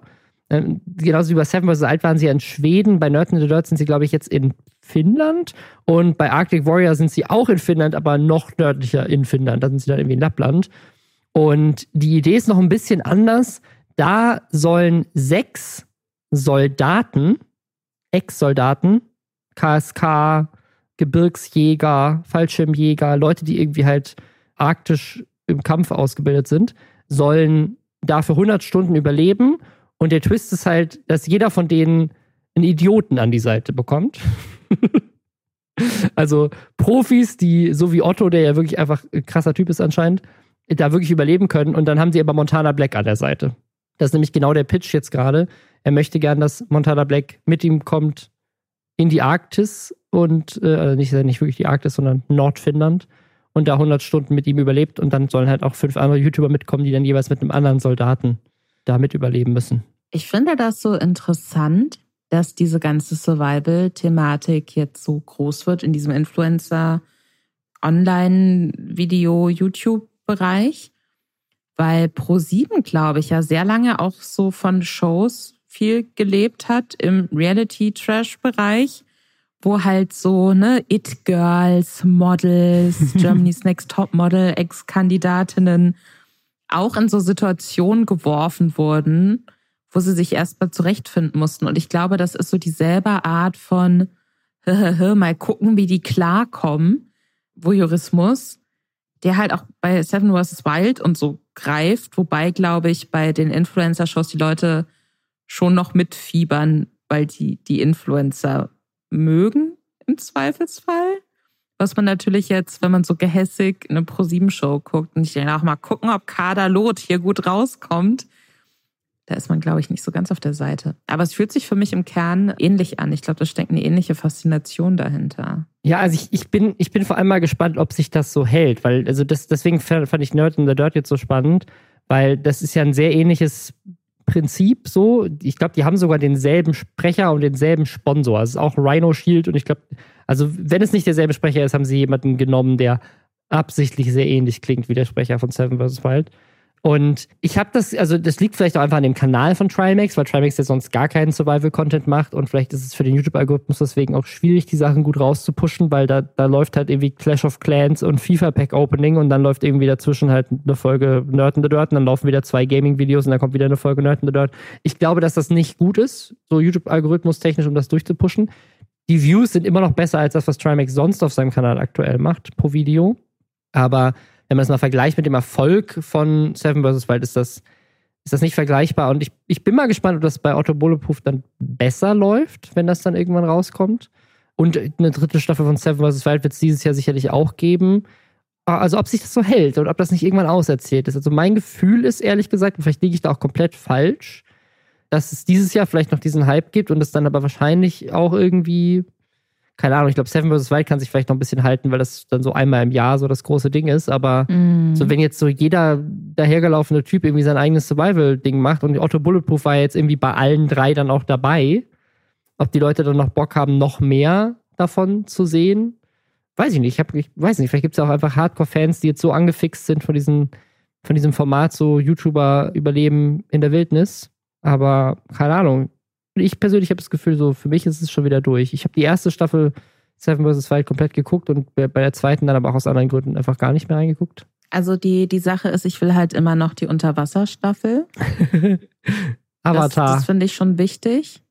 Ähm, genauso wie bei Seven vs. Wild waren sie ja in Schweden, bei Nerd in the Dirt sind sie, glaube ich, jetzt in Finnland und bei Arctic Warrior sind sie auch in Finnland, aber noch nördlicher in Finnland. Da sind sie dann irgendwie in Lappland. Und die Idee ist noch ein bisschen anders. Da sollen sechs Soldaten, Ex-Soldaten, KSK, Gebirgsjäger, Fallschirmjäger, Leute, die irgendwie halt arktisch im Kampf ausgebildet sind, sollen dafür 100 Stunden überleben. Und der Twist ist halt, dass jeder von denen einen Idioten an die Seite bekommt. also Profis, die, so wie Otto, der ja wirklich einfach ein krasser Typ ist anscheinend, da wirklich überleben können. Und dann haben sie aber Montana Black an der Seite. Das ist nämlich genau der Pitch jetzt gerade. Er möchte gern, dass Montana Black mit ihm kommt in die Arktis und äh, also nicht, nicht wirklich die Arktis, sondern Nordfinnland und da 100 Stunden mit ihm überlebt und dann sollen halt auch fünf andere YouTuber mitkommen, die dann jeweils mit einem anderen Soldaten da mit überleben müssen. Ich finde das so interessant, dass diese ganze Survival-Thematik jetzt so groß wird in diesem Influencer- Online-Video, YouTube-Bereich, weil Pro7, glaube ich, ja sehr lange auch so von Shows viel gelebt hat im Reality-Trash-Bereich, wo halt so, ne, It-Girls, Models, Germany's Next Top Model, Ex-Kandidatinnen auch in so Situationen geworfen wurden, wo sie sich erstmal zurechtfinden mussten. Und ich glaube, das ist so dieselbe Art von mal gucken, wie die klarkommen, Voyeurismus, der halt auch bei Seven vs. Wild und so greift, wobei, glaube ich, bei den Influencer-Shows die Leute schon noch mitfiebern, weil die die Influencer mögen im Zweifelsfall. Was man natürlich jetzt, wenn man so gehässig eine Pro-7-Show guckt und ich denke auch mal gucken, ob Kader Lot hier gut rauskommt, da ist man, glaube ich, nicht so ganz auf der Seite. Aber es fühlt sich für mich im Kern ähnlich an. Ich glaube, da steckt eine ähnliche Faszination dahinter. Ja, also ich, ich, bin, ich bin vor allem mal gespannt, ob sich das so hält, weil, also das, deswegen fand ich Nerd in the Dirt jetzt so spannend, weil das ist ja ein sehr ähnliches Prinzip so. Ich glaube, die haben sogar denselben Sprecher und denselben Sponsor. Es ist auch Rhino Shield und ich glaube, also wenn es nicht derselbe Sprecher ist, haben sie jemanden genommen, der absichtlich sehr ähnlich klingt wie der Sprecher von Seven vs. Wild. Und ich habe das, also das liegt vielleicht auch einfach an dem Kanal von Trimax, weil Trimax ja sonst gar keinen Survival-Content macht und vielleicht ist es für den YouTube-Algorithmus deswegen auch schwierig, die Sachen gut rauszupushen, weil da, da läuft halt irgendwie Clash of Clans und FIFA-Pack-Opening und dann läuft irgendwie dazwischen halt eine Folge Nerd in the Dirt und dann laufen wieder zwei Gaming-Videos und dann kommt wieder eine Folge Nerd in the Dirt. Ich glaube, dass das nicht gut ist, so YouTube-Algorithmus technisch, um das durchzupushen. Die Views sind immer noch besser als das, was Trimax sonst auf seinem Kanal aktuell macht pro Video. Aber wenn man das mal vergleicht mit dem Erfolg von Seven vs. Wild, ist das, ist das nicht vergleichbar. Und ich, ich bin mal gespannt, ob das bei Otto Bulletproof dann besser läuft, wenn das dann irgendwann rauskommt. Und eine dritte Staffel von Seven vs. Wild wird es dieses Jahr sicherlich auch geben. Also ob sich das so hält und ob das nicht irgendwann auserzählt ist. Also mein Gefühl ist ehrlich gesagt, und vielleicht liege ich da auch komplett falsch, dass es dieses Jahr vielleicht noch diesen Hype gibt und es dann aber wahrscheinlich auch irgendwie keine Ahnung, ich glaube, Seven vs. Wild kann sich vielleicht noch ein bisschen halten, weil das dann so einmal im Jahr so das große Ding ist. Aber mm. so, wenn jetzt so jeder dahergelaufene Typ irgendwie sein eigenes Survival-Ding macht und Otto Bulletproof war jetzt irgendwie bei allen drei dann auch dabei, ob die Leute dann noch Bock haben, noch mehr davon zu sehen, weiß ich nicht. Ich, hab, ich weiß nicht, vielleicht gibt es ja auch einfach Hardcore-Fans, die jetzt so angefixt sind von, diesen, von diesem Format, so YouTuber überleben in der Wildnis. Aber keine Ahnung, ich persönlich habe das Gefühl, so für mich ist es schon wieder durch. Ich habe die erste Staffel Seven vs. Wild komplett geguckt und bei der zweiten dann aber auch aus anderen Gründen einfach gar nicht mehr reingeguckt. Also die, die Sache ist, ich will halt immer noch die Unterwasserstaffel. Avatar. Das, das finde ich schon wichtig.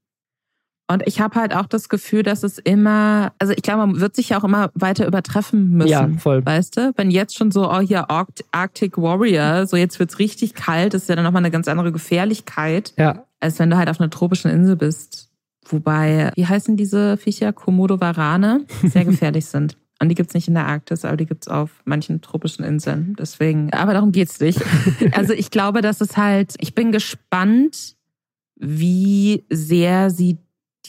Und ich habe halt auch das Gefühl, dass es immer, also ich glaube, man wird sich ja auch immer weiter übertreffen müssen. Ja, voll. Weißt du? Wenn jetzt schon so, oh hier Arctic Warrior, so jetzt wird's richtig kalt, ist ja dann nochmal eine ganz andere Gefährlichkeit. Ja als wenn du halt auf einer tropischen Insel bist. Wobei, wie heißen diese Viecher? Komodo Varane, sehr gefährlich sind. Und die gibt's nicht in der Arktis, aber die gibt's auf manchen tropischen Inseln. Deswegen, aber darum geht's nicht. Also ich glaube, dass es halt, ich bin gespannt, wie sehr sie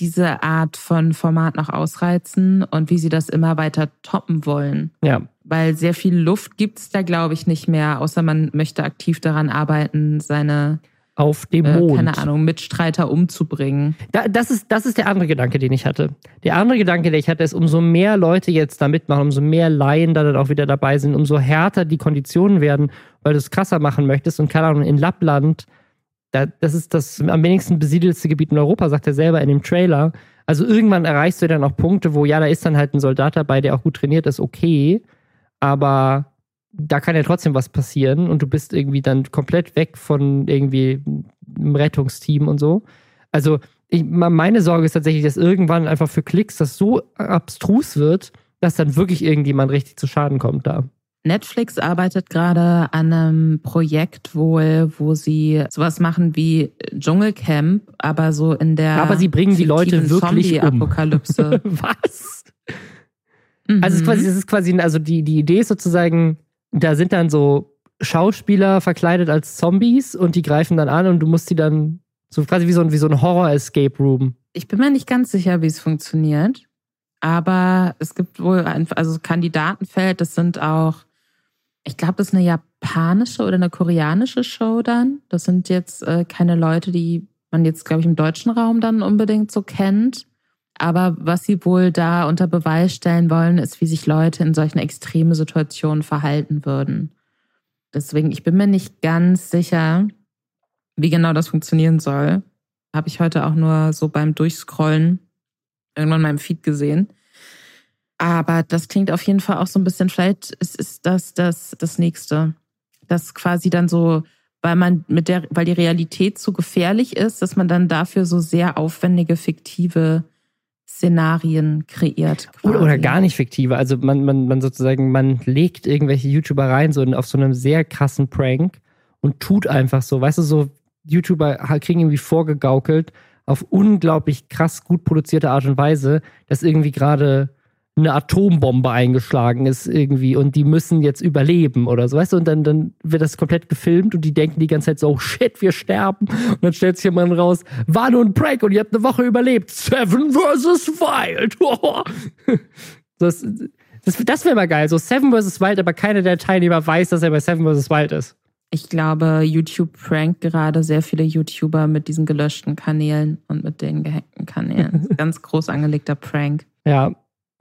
diese Art von Format noch ausreizen und wie sie das immer weiter toppen wollen. Ja. Weil sehr viel Luft gibt's da, glaube ich, nicht mehr, außer man möchte aktiv daran arbeiten, seine auf dem äh, Mond. keine Ahnung, Mitstreiter umzubringen. Da, das, ist, das ist der andere Gedanke, den ich hatte. Der andere Gedanke, den ich hatte, ist, umso mehr Leute jetzt da mitmachen, umso mehr Laien da dann auch wieder dabei sind, umso härter die Konditionen werden, weil du es krasser machen möchtest. Und keine Ahnung, in Lappland, das ist das am wenigsten besiedelste Gebiet in Europa, sagt er selber in dem Trailer. Also irgendwann erreichst du dann auch Punkte, wo ja, da ist dann halt ein Soldat dabei, der auch gut trainiert ist, okay. Aber da kann ja trotzdem was passieren und du bist irgendwie dann komplett weg von irgendwie einem Rettungsteam und so. Also ich, meine Sorge ist tatsächlich, dass irgendwann einfach für Klicks das so abstrus wird, dass dann wirklich irgendjemand richtig zu Schaden kommt da. Netflix arbeitet gerade an einem Projekt wohl, wo sie sowas machen wie Dschungelcamp, aber so in der. Aber sie bringen die Leute wirklich um. Apokalypse. Was? Mhm. Also es ist quasi, es ist quasi, also die, die Idee ist sozusagen, da sind dann so Schauspieler verkleidet als Zombies und die greifen dann an und du musst die dann so quasi wie so ein, wie so ein Horror-Escape Room. Ich bin mir nicht ganz sicher, wie es funktioniert. Aber es gibt wohl ein also Kandidatenfeld, das sind auch ich glaube, das ist eine japanische oder eine koreanische Show dann. Das sind jetzt äh, keine Leute, die man jetzt, glaube ich, im deutschen Raum dann unbedingt so kennt. Aber was sie wohl da unter Beweis stellen wollen, ist, wie sich Leute in solchen extremen Situationen verhalten würden. Deswegen, ich bin mir nicht ganz sicher, wie genau das funktionieren soll. Habe ich heute auch nur so beim Durchscrollen irgendwann in meinem Feed gesehen. Aber das klingt auf jeden Fall auch so ein bisschen, vielleicht ist, ist das, das das nächste. Das quasi dann so, weil man mit der, weil die Realität zu gefährlich ist, dass man dann dafür so sehr aufwendige, fiktive Szenarien kreiert. Quasi. Oder, gar nicht fiktive. Also man, man, man sozusagen, man legt irgendwelche YouTuber rein, so auf so einem sehr krassen Prank und tut einfach so. Weißt du, so YouTuber kriegen irgendwie vorgegaukelt auf unglaublich krass gut produzierte Art und Weise, dass irgendwie gerade eine Atombombe eingeschlagen ist irgendwie und die müssen jetzt überleben oder so, weißt du? Und dann, dann wird das komplett gefilmt und die denken die ganze Zeit so, oh shit, wir sterben. Und dann stellt sich jemand raus, war nur ein Prank und ihr habt eine Woche überlebt. Seven versus Wild. das das, das wäre mal geil. So Seven versus Wild, aber keiner der Teilnehmer weiß, dass er bei Seven versus Wild ist. Ich glaube, YouTube prankt gerade sehr viele YouTuber mit diesen gelöschten Kanälen und mit den gehackten Kanälen. Ganz groß angelegter Prank. Ja,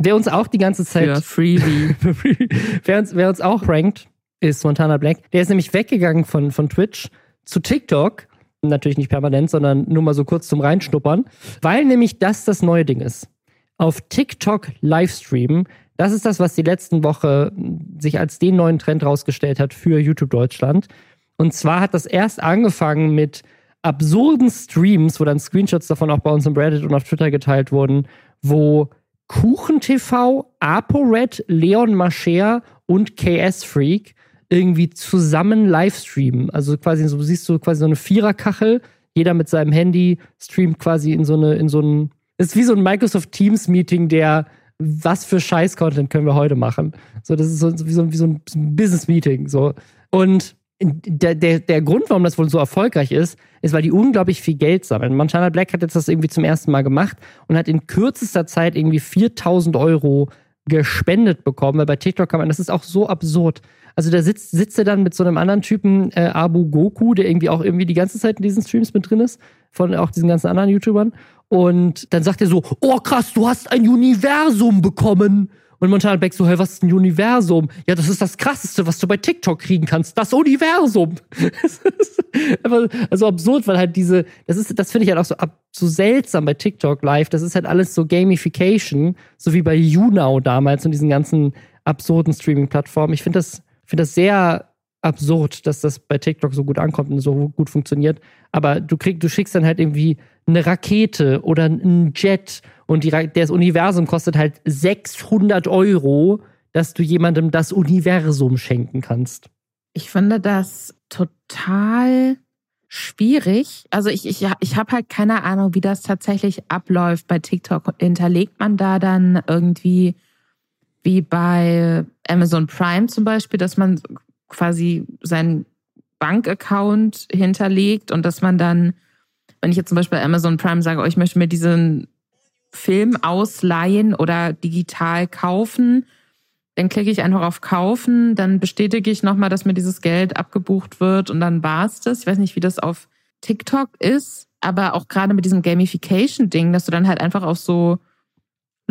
Wer uns auch die ganze Zeit. Für Freebie. wer, uns, wer uns auch rankt, ist Montana Black. Der ist nämlich weggegangen von, von Twitch zu TikTok. Natürlich nicht permanent, sondern nur mal so kurz zum Reinschnuppern. Weil nämlich das das neue Ding ist. Auf TikTok Livestreamen, das ist das, was die letzten Woche sich als den neuen Trend rausgestellt hat für YouTube Deutschland. Und zwar hat das erst angefangen mit absurden Streams, wo dann Screenshots davon auch bei uns im Reddit und auf Twitter geteilt wurden, wo KuchenTV, ApoRed, Leon Mascher und KS Freak irgendwie zusammen livestreamen. Also quasi so siehst du quasi so eine Viererkachel, jeder mit seinem Handy streamt quasi in so eine in so ein ist wie so ein Microsoft Teams Meeting, der was für Scheiß Content können wir heute machen. So das ist so wie so, wie so ein Business Meeting so und der, der, der Grund, warum das wohl so erfolgreich ist, ist, weil die unglaublich viel Geld sammeln. Montana Black hat jetzt das irgendwie zum ersten Mal gemacht und hat in kürzester Zeit irgendwie 4000 Euro gespendet bekommen, weil bei TikTok kann man, das ist auch so absurd. Also da sitzt, sitzt er dann mit so einem anderen Typen, äh, Abu Goku, der irgendwie auch irgendwie die ganze Zeit in diesen Streams mit drin ist, von auch diesen ganzen anderen YouTubern. Und dann sagt er so, oh krass, du hast ein Universum bekommen. Und Montana Black so, hey, was ist ein Universum? Ja, das ist das Krasseste, was du bei TikTok kriegen kannst. Das Universum. also absurd, weil halt diese, das ist, das finde ich halt auch so, so seltsam bei TikTok live. Das ist halt alles so Gamification, so wie bei YouNow damals und diesen ganzen absurden Streaming-Plattformen. Ich finde das, finde das sehr absurd, dass das bei TikTok so gut ankommt und so gut funktioniert. Aber du kriegst, du schickst dann halt irgendwie eine Rakete oder einen Jet und die, das Universum kostet halt 600 Euro, dass du jemandem das Universum schenken kannst. Ich finde das total schwierig. Also ich, ich, ich habe halt keine Ahnung, wie das tatsächlich abläuft bei TikTok. Hinterlegt man da dann irgendwie wie bei Amazon Prime zum Beispiel, dass man quasi seinen Bankaccount hinterlegt und dass man dann wenn ich jetzt zum Beispiel bei Amazon Prime sage, oh, ich möchte mir diesen Film ausleihen oder digital kaufen, dann klicke ich einfach auf Kaufen, dann bestätige ich nochmal, dass mir dieses Geld abgebucht wird und dann war's das. Ich weiß nicht, wie das auf TikTok ist, aber auch gerade mit diesem Gamification-Ding, dass du dann halt einfach auf so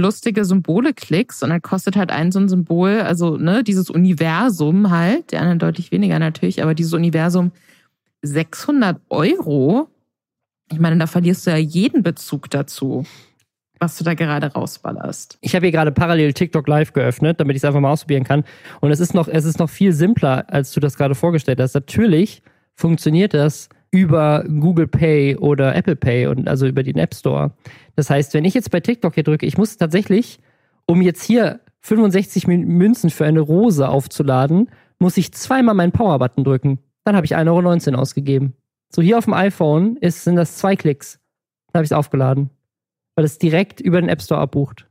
lustige Symbole klickst und dann kostet halt ein so ein Symbol, also ne, dieses Universum halt, der anderen deutlich weniger natürlich, aber dieses Universum 600 Euro ich meine, da verlierst du ja jeden Bezug dazu. was du da gerade rausballerst. Ich habe hier gerade parallel TikTok Live geöffnet, damit ich es einfach mal ausprobieren kann. Und es ist noch, es ist noch viel simpler, als du das gerade vorgestellt hast. Natürlich funktioniert das über Google Pay oder Apple Pay und also über den App Store. Das heißt, wenn ich jetzt bei TikTok hier drücke, ich muss tatsächlich, um jetzt hier 65 Münzen für eine Rose aufzuladen, muss ich zweimal meinen Power-Button drücken. Dann habe ich 1,19 Euro ausgegeben. So hier auf dem iPhone ist, sind das zwei Klicks. Dann habe ich es aufgeladen. Weil es direkt über den App Store abbucht.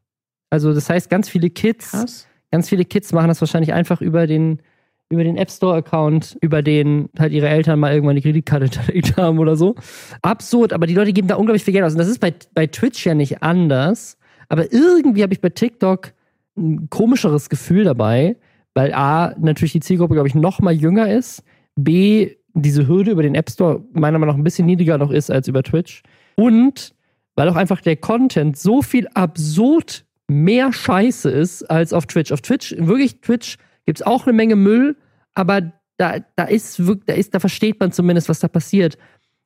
Also das heißt, ganz viele Kids, Krass. ganz viele Kids machen das wahrscheinlich einfach über den, über den App Store Account, über den halt ihre Eltern mal irgendwann die Kreditkarte hinterlegt haben oder so. Absurd, aber die Leute geben da unglaublich viel Geld aus. Und das ist bei, bei Twitch ja nicht anders. Aber irgendwie habe ich bei TikTok ein komischeres Gefühl dabei, weil A, natürlich die Zielgruppe, glaube ich, noch mal jünger ist. B, diese Hürde über den App Store meiner Meinung nach ein bisschen niedriger noch ist als über Twitch. Und weil auch einfach der Content so viel absurd mehr Scheiße ist als auf Twitch. Auf Twitch, wirklich Twitch, gibt es auch eine Menge Müll, aber da, da ist da ist, da versteht man zumindest, was da passiert.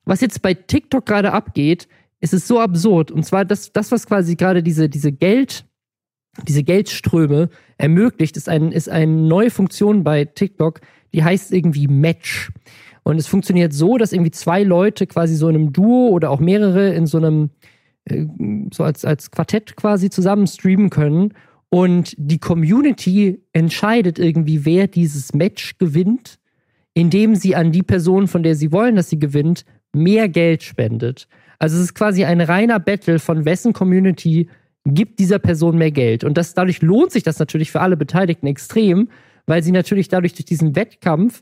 Was jetzt bei TikTok gerade abgeht, ist es so absurd. Und zwar das, das was quasi gerade diese, diese Geld, diese Geldströme ermöglicht, ist, ein, ist eine neue Funktion bei TikTok, die heißt irgendwie Match. Und es funktioniert so, dass irgendwie zwei Leute quasi so in einem Duo oder auch mehrere in so einem, äh, so als, als Quartett quasi zusammen streamen können und die Community entscheidet irgendwie, wer dieses Match gewinnt, indem sie an die Person, von der sie wollen, dass sie gewinnt, mehr Geld spendet. Also es ist quasi ein reiner Battle von wessen Community gibt dieser Person mehr Geld. Und das, dadurch lohnt sich das natürlich für alle Beteiligten extrem, weil sie natürlich dadurch durch diesen Wettkampf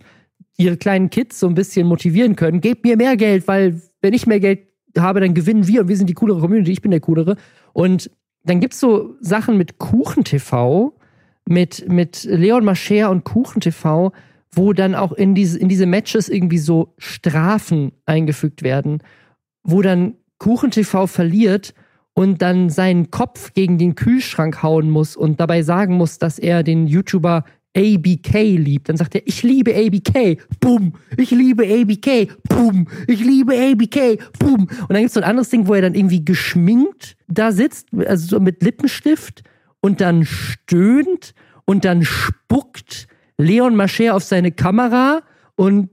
ihre kleinen Kids so ein bisschen motivieren können. Gebt mir mehr Geld, weil wenn ich mehr Geld habe, dann gewinnen wir und wir sind die coolere Community, ich bin der coolere. Und dann gibt es so Sachen mit KuchenTV, mit, mit Leon Mascher und KuchenTV, wo dann auch in diese, in diese Matches irgendwie so Strafen eingefügt werden, wo dann KuchenTV verliert und dann seinen Kopf gegen den Kühlschrank hauen muss und dabei sagen muss, dass er den YouTuber ABK liebt, dann sagt er, ich liebe ABK, boom, ich liebe ABK, boom, ich liebe ABK, boom. Und dann gibt es so ein anderes Ding, wo er dann irgendwie geschminkt da sitzt, also so mit Lippenstift und dann stöhnt und dann spuckt Leon Mascher auf seine Kamera und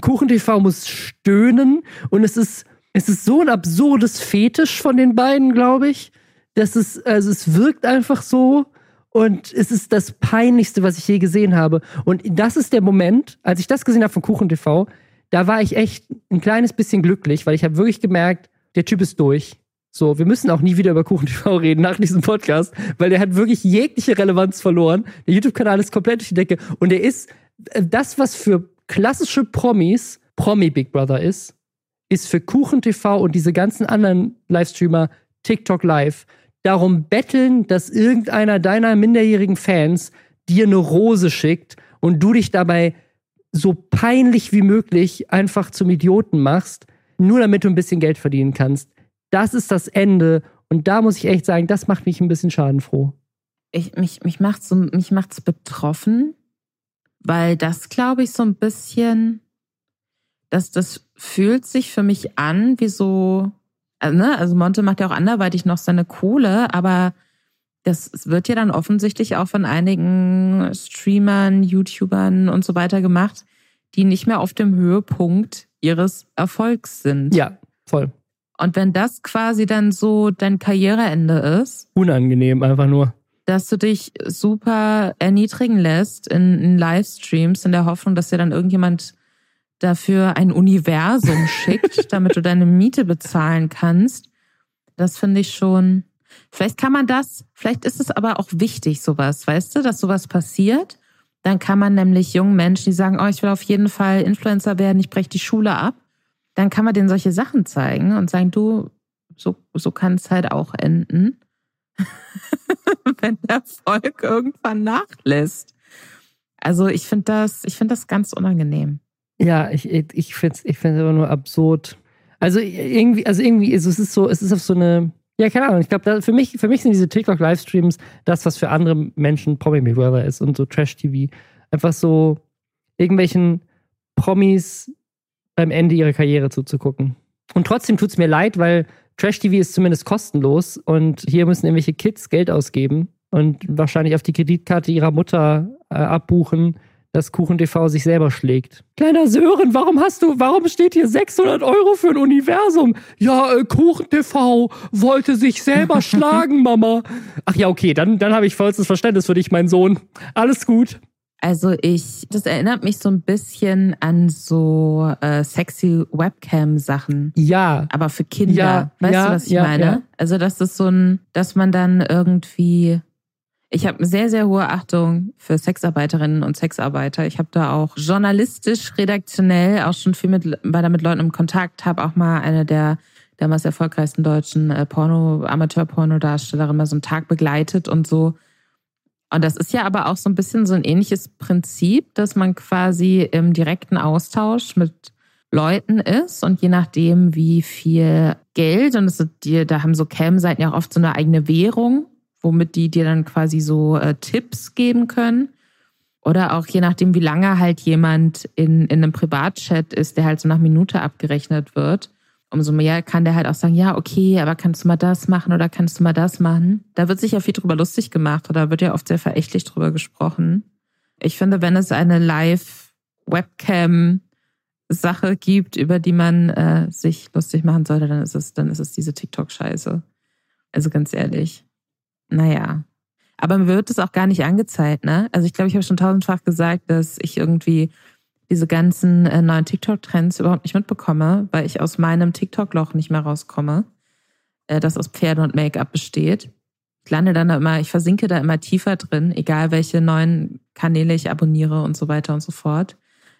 KuchenTV muss stöhnen und es ist, es ist so ein absurdes Fetisch von den beiden, glaube ich. Das ist, also es wirkt einfach so und es ist das Peinlichste, was ich je gesehen habe. Und das ist der Moment, als ich das gesehen habe von Kuchen TV, da war ich echt ein kleines bisschen glücklich, weil ich habe wirklich gemerkt, der Typ ist durch. So, wir müssen auch nie wieder über Kuchen TV reden nach diesem Podcast, weil der hat wirklich jegliche Relevanz verloren. Der YouTube-Kanal ist komplett durch die Decke und er ist äh, das, was für klassische Promis Promi Big Brother ist, ist für Kuchen TV und diese ganzen anderen Livestreamer TikTok Live darum betteln, dass irgendeiner deiner minderjährigen Fans dir eine Rose schickt und du dich dabei so peinlich wie möglich einfach zum Idioten machst, nur damit du ein bisschen Geld verdienen kannst. Das ist das Ende. Und da muss ich echt sagen, das macht mich ein bisschen schadenfroh. Ich, mich, mich macht so, mich macht's betroffen, weil das, glaube ich, so ein bisschen, dass das fühlt sich für mich an wie so ne, also Monte macht ja auch anderweitig noch seine Kohle, aber das wird ja dann offensichtlich auch von einigen Streamern, YouTubern und so weiter gemacht, die nicht mehr auf dem Höhepunkt ihres Erfolgs sind. Ja, voll. Und wenn das quasi dann so dein Karriereende ist. Unangenehm, einfach nur. Dass du dich super erniedrigen lässt in, in Livestreams in der Hoffnung, dass dir dann irgendjemand dafür ein Universum schickt, damit du deine Miete bezahlen kannst. Das finde ich schon. Vielleicht kann man das, vielleicht ist es aber auch wichtig, sowas, weißt du, dass sowas passiert. Dann kann man nämlich jungen Menschen, die sagen, oh, ich will auf jeden Fall Influencer werden, ich breche die Schule ab, dann kann man denen solche Sachen zeigen und sagen, du, so, so kann es halt auch enden, wenn der Erfolg irgendwann nachlässt. Also ich finde das, ich finde das ganz unangenehm. Ja, ich, ich finde es ich find's aber nur absurd. Also irgendwie, also irgendwie, ist es ist so, es ist auf so eine, ja, keine Ahnung, ich glaube, für mich, für mich sind diese TikTok-Livestreams das, was für andere Menschen Promi Big Brother ist und so Trash-TV. Einfach so irgendwelchen Promis beim Ende ihrer Karriere zuzugucken. Und trotzdem tut es mir leid, weil Trash-TV ist zumindest kostenlos und hier müssen irgendwelche Kids Geld ausgeben und wahrscheinlich auf die Kreditkarte ihrer Mutter äh, abbuchen, dass KuchenTV sich selber schlägt. Kleiner Sören, warum hast du, warum steht hier 600 Euro für ein Universum? Ja, äh, KuchenTV wollte sich selber schlagen, Mama. Ach ja, okay, dann, dann habe ich vollstes Verständnis für dich, mein Sohn. Alles gut. Also ich, das erinnert mich so ein bisschen an so äh, sexy Webcam-Sachen. Ja. Aber für Kinder. Ja, weißt ja, du, was ich ja, meine? ja. Also das ist so ein, dass man dann irgendwie. Ich habe sehr, sehr hohe Achtung für Sexarbeiterinnen und Sexarbeiter. Ich habe da auch journalistisch, redaktionell auch schon viel mit, da mit Leuten im Kontakt, habe auch mal eine der damals erfolgreichsten deutschen äh, Porno, Amateur-Pornodarstellerinnen mal so einen Tag begleitet und so. Und das ist ja aber auch so ein bisschen so ein ähnliches Prinzip, dass man quasi im direkten Austausch mit Leuten ist und je nachdem, wie viel Geld, und ist dir, da haben so Cam-Seiten ja auch oft so eine eigene Währung, womit die dir dann quasi so äh, Tipps geben können. Oder auch je nachdem, wie lange halt jemand in, in einem Privatchat ist, der halt so nach Minute abgerechnet wird, umso mehr kann der halt auch sagen, ja, okay, aber kannst du mal das machen oder kannst du mal das machen? Da wird sich ja viel drüber lustig gemacht oder wird ja oft sehr verächtlich drüber gesprochen. Ich finde, wenn es eine Live-Webcam-Sache gibt, über die man äh, sich lustig machen sollte, dann ist es, dann ist es diese TikTok-Scheiße. Also ganz ehrlich. Naja. Aber mir wird es auch gar nicht angezeigt, ne? Also ich glaube, ich habe schon tausendfach gesagt, dass ich irgendwie diese ganzen äh, neuen TikTok-Trends überhaupt nicht mitbekomme, weil ich aus meinem TikTok-Loch nicht mehr rauskomme, äh, das aus Pferde und Make-up besteht. Ich lande dann da immer, ich versinke da immer tiefer drin, egal welche neuen Kanäle ich abonniere und so weiter und so fort.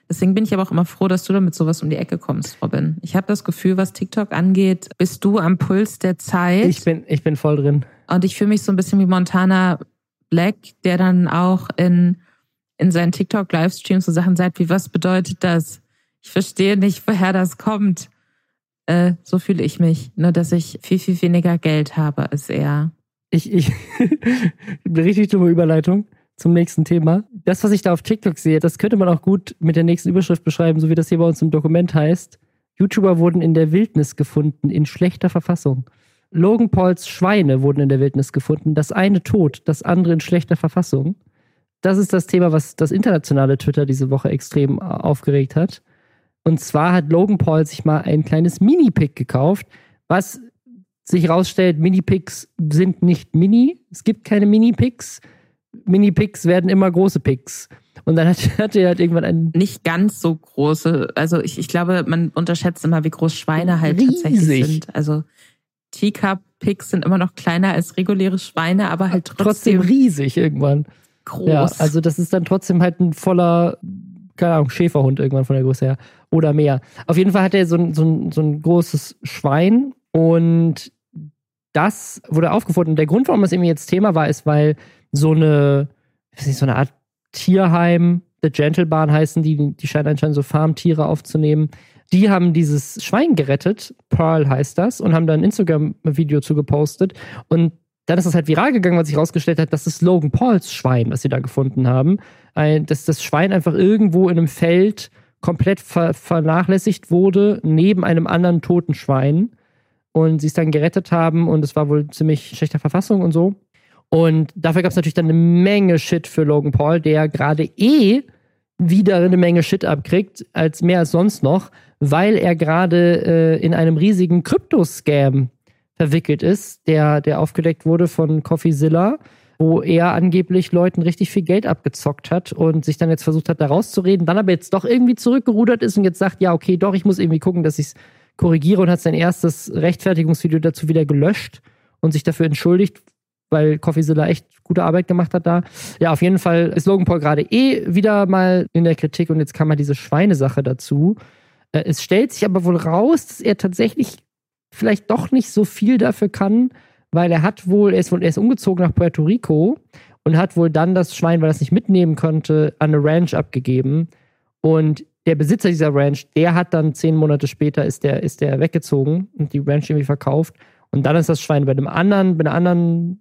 Deswegen bin ich aber auch immer froh, dass du damit sowas um die Ecke kommst, Robin. Ich habe das Gefühl, was TikTok angeht, bist du am Puls der Zeit. Ich bin, ich bin voll drin. Und ich fühle mich so ein bisschen wie Montana Black, der dann auch in, in seinen TikTok-Livestreams so Sachen sagt, wie was bedeutet das? Ich verstehe nicht, woher das kommt. Äh, so fühle ich mich. Nur, dass ich viel, viel weniger Geld habe als er. Ich, ich, eine richtig dumme Überleitung zum nächsten Thema. Das, was ich da auf TikTok sehe, das könnte man auch gut mit der nächsten Überschrift beschreiben, so wie das hier bei uns im Dokument heißt. YouTuber wurden in der Wildnis gefunden, in schlechter Verfassung. Logan Pauls Schweine wurden in der Wildnis gefunden. Das eine tot, das andere in schlechter Verfassung. Das ist das Thema, was das internationale Twitter diese Woche extrem aufgeregt hat. Und zwar hat Logan Paul sich mal ein kleines Mini-Pick gekauft, was sich herausstellt, Mini-Picks sind nicht Mini. Es gibt keine Mini-Picks. Mini-Picks werden immer große Picks. Und dann hat, hat er halt irgendwann einen. Nicht ganz so große. Also ich, ich glaube, man unterschätzt immer, wie groß Schweine halt Riesig. tatsächlich sind. Also Teacup-Picks sind immer noch kleiner als reguläre Schweine, aber halt Trotzdem trotzdem, riesig irgendwann. groß. Ja, also das ist dann trotzdem halt ein voller, keine Ahnung, Schäferhund irgendwann von der Größe her. Oder mehr. Auf jeden Fall hat er so ein, so ein, so ein großes Schwein und das wurde aufgefunden. Der Grund, warum das irgendwie jetzt Thema war, ist, weil so eine, ich weiß nicht, so eine Art Tierheim, The Gentle Barn heißen die, die scheinen anscheinend so Farmtiere aufzunehmen. Die haben dieses Schwein gerettet, Pearl heißt das, und haben da ein Instagram-Video zu gepostet. Und dann ist das halt viral gegangen, weil sich herausgestellt hat, das ist Logan Pauls Schwein, was sie da gefunden haben. Ein, dass das Schwein einfach irgendwo in einem Feld komplett ver vernachlässigt wurde, neben einem anderen toten Schwein. Und sie es dann gerettet haben und es war wohl ziemlich schlechter Verfassung und so. Und dafür gab es natürlich dann eine Menge Shit für Logan Paul, der gerade eh wieder eine Menge Shit abkriegt, als mehr als sonst noch, weil er gerade äh, in einem riesigen Krypto-Scam verwickelt ist, der, der aufgedeckt wurde von CoffeeZilla, wo er angeblich Leuten richtig viel Geld abgezockt hat und sich dann jetzt versucht hat, da rauszureden, dann aber jetzt doch irgendwie zurückgerudert ist und jetzt sagt, ja, okay, doch, ich muss irgendwie gucken, dass ich es korrigiere und hat sein erstes Rechtfertigungsvideo dazu wieder gelöscht und sich dafür entschuldigt, weil CoffeeZilla echt gute Arbeit gemacht hat da. Ja, auf jeden Fall ist Logan Paul gerade eh wieder mal in der Kritik und jetzt kam mal diese Schweinesache dazu. Äh, Es stellt sich aber wohl raus, dass er tatsächlich vielleicht doch nicht so viel dafür kann, weil er hat wohl, er ist er ist umgezogen nach Puerto Rico und hat wohl dann das Schwein, weil er es nicht mitnehmen konnte, an eine Ranch abgegeben. Und der Besitzer dieser Ranch, der hat dann zehn Monate später ist der, ist der weggezogen und die Ranch irgendwie verkauft. Und dann ist das Schwein bei einem anderen, bei einer anderen,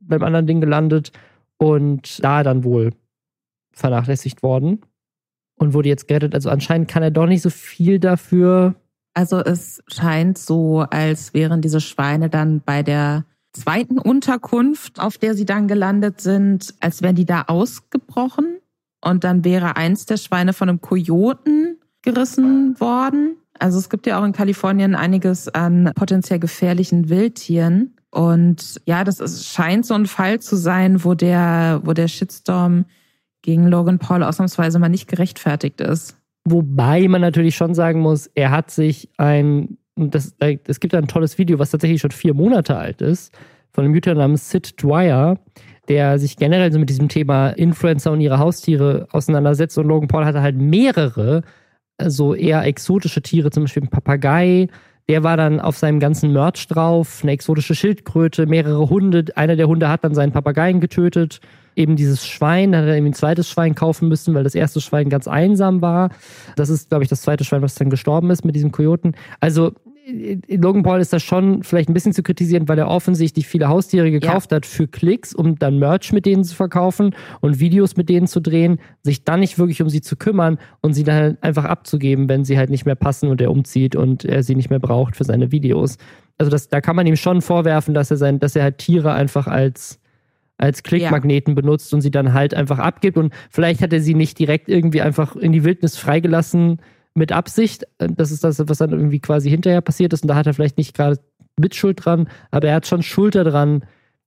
beim anderen Ding gelandet und da dann wohl vernachlässigt worden und wurde jetzt gerettet. Also anscheinend kann er doch nicht so viel dafür, Also es scheint so, als wären diese Schweine dann bei der zweiten Unterkunft, auf der sie dann gelandet sind, als wären die da ausgebrochen und dann wäre eins der Schweine von einem Kojoten gerissen worden. Also es gibt ja auch in Kalifornien einiges an potenziell gefährlichen Wildtieren. Und ja, das ist, scheint so ein Fall zu sein, wo der, wo der Shitstorm gegen Logan Paul ausnahmsweise mal nicht gerechtfertigt ist. Wobei man natürlich schon sagen muss, er hat sich ein, das, es gibt ein tolles Video, was tatsächlich schon vier Monate alt ist, von einem YouTuber namens Sid Dwyer, der sich generell so mit diesem Thema Influencer und ihre Haustiere auseinandersetzt. Und Logan Paul hatte halt mehrere, so eher exotische Tiere, zum Beispiel ein Papagei. Der war dann auf seinem ganzen Merch drauf, eine exotische Schildkröte, mehrere Hunde. Einer der Hunde hat dann seinen Papageien getötet. Eben dieses Schwein, da hat er eben ein zweites Schwein kaufen müssen, weil das erste Schwein ganz einsam war. Das ist, glaube ich, das zweite Schwein, was dann gestorben ist mit diesem Kojoten. Also Logan Paul ist da schon vielleicht ein bisschen zu kritisieren, weil er offensichtlich viele Haustiere gekauft ja. hat für Klicks, um dann Merch mit denen zu verkaufen und Videos mit denen zu drehen, sich dann nicht wirklich um sie zu kümmern und sie dann halt einfach abzugeben, wenn sie halt nicht mehr passen und er umzieht und er sie nicht mehr braucht für seine Videos. Also das, da kann man ihm schon vorwerfen, dass er sein, dass er halt Tiere einfach als als Klickmagneten ja. benutzt und sie dann halt einfach abgibt und vielleicht hat er sie nicht direkt irgendwie einfach in die Wildnis freigelassen mit Absicht. Das ist das, was dann irgendwie quasi hinterher passiert ist. Und da hat er vielleicht nicht gerade Mitschuld dran, aber er hat schon Schuld daran,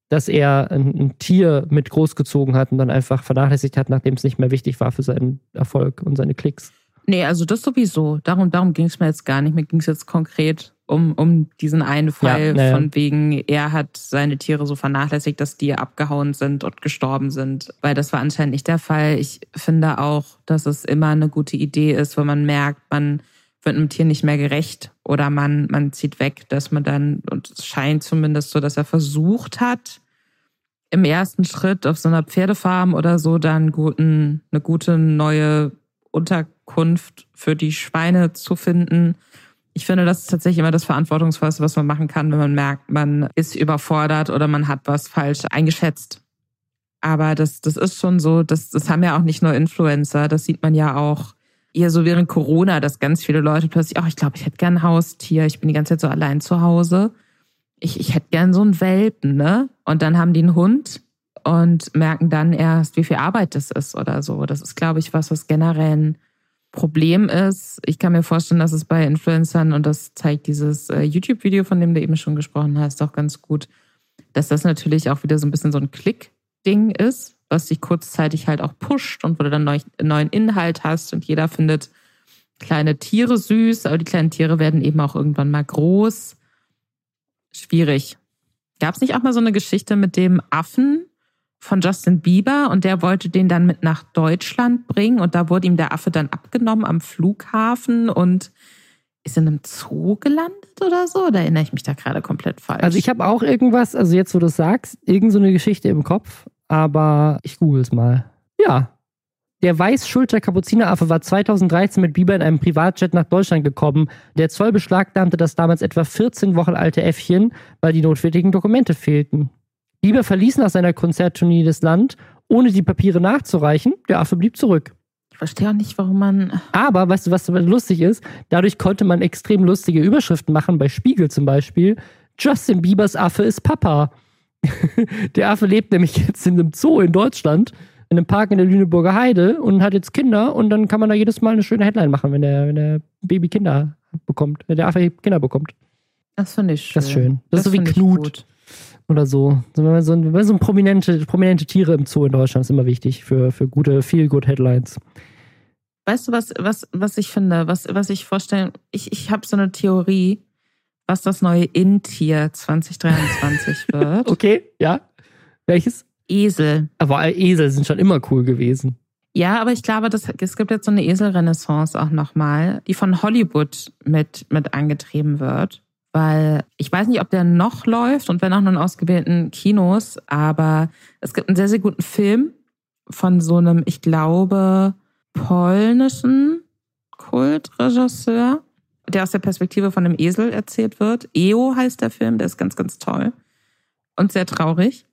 dass er ein, ein, Tier mit großgezogen hat und dann einfach vernachlässigt hat, nachdem es nicht mehr wichtig war für seinen Erfolg und seine Klicks. Nee, also das sowieso. Darum, darum ging es mir jetzt gar nicht. Mir ging es jetzt konkret um, um diesen einen Fall ja, von wegen, er hat seine Tiere so vernachlässigt, dass die abgehauen sind und gestorben sind. Weil das war anscheinend nicht der Fall. Ich finde auch, dass es immer eine gute Idee ist, wenn man merkt, man wird einem Tier nicht mehr gerecht oder man, man zieht weg, dass man dann, und es scheint zumindest so, dass er versucht hat, im ersten Schritt auf so einer Pferdefarm oder so dann guten, eine gute neue Unterkunft für die Schweine zu finden ich finde, das ist tatsächlich immer das Verantwortungsvollste, was man machen kann, wenn man merkt, man ist überfordert oder man hat was falsch eingeschätzt. Aber das, das ist schon so, das, das haben ja auch nicht nur Influencer, das sieht man ja auch eher so während Corona, dass ganz viele Leute plötzlich, ach, oh, ich glaube, ich hätte gern ein Haustier, ich bin die ganze Zeit so allein zu Hause. Ich, ich hätte gern so einen Welpen, ne? Und dann haben die einen Hund und merken dann erst, wie viel Arbeit das ist oder so. Das ist, glaube ich, was, was generell Problem ist, ich kann mir vorstellen, dass es bei Influencern, und das zeigt dieses äh, YouTube-Video, von dem du eben schon gesprochen hast, auch ganz gut, dass das natürlich auch wieder so ein bisschen so ein Klick-Ding ist, was sich kurzzeitig halt auch pusht und wo du dann neu, neuen Inhalt hast und jeder findet kleine Tiere süß, aber die kleinen Tiere werden eben auch irgendwann mal groß. Schwierig. Gab es nicht auch mal so eine Geschichte mit dem Affen, von Justin Bieber und der wollte den dann mit nach Deutschland bringen und da wurde ihm der Affe dann abgenommen am Flughafen und ist in einem Zoo gelandet oder so? Da erinnere ich mich da gerade komplett falsch. Also ich habe auch irgendwas, also jetzt wo du es sagst, irgend so eine Geschichte im Kopf, aber ich google es mal. Ja. Der Weißschulter-Kapuzineraffe war 2013 mit Bieber in einem Privatjet nach Deutschland gekommen. Der Zoll beschlagnahmte das damals etwa 14 Wochen alte Äffchen, weil die notwendigen Dokumente fehlten. Bieber verließ nach seiner Konzerttournee das Land, ohne die Papiere nachzureichen. Der Affe blieb zurück. Ich verstehe auch nicht, warum man. Aber weißt du, was lustig ist? Dadurch konnte man extrem lustige Überschriften machen, bei Spiegel zum Beispiel. Justin Biebers Affe ist Papa. der Affe lebt nämlich jetzt in einem Zoo in Deutschland, in einem Park in der Lüneburger Heide und hat jetzt Kinder und dann kann man da jedes Mal eine schöne Headline machen, wenn der, wenn der Baby Kinder bekommt, wenn der Affe Kinder bekommt. Das finde ich schön. Das ist schön. Das, das ist so wie Knut oder so. So, wenn so, wenn so prominente, prominente Tiere im Zoo in Deutschland ist immer wichtig für, für gute, feel good Headlines. Weißt du, was, was, was ich finde, was, was ich vorstelle? Ich, ich habe so eine Theorie, was das neue In-Tier 2023 wird. okay, ja. Welches? Esel. Aber Esel sind schon immer cool gewesen. Ja, aber ich glaube, das, es gibt jetzt so eine Eselrenaissance auch nochmal, die von Hollywood mit, mit angetrieben wird weil ich weiß nicht, ob der noch läuft und wenn auch nur in ausgewählten Kinos, aber es gibt einen sehr, sehr guten Film von so einem, ich glaube, polnischen Kultregisseur, der aus der Perspektive von einem Esel erzählt wird. EO heißt der Film, der ist ganz, ganz toll und sehr traurig.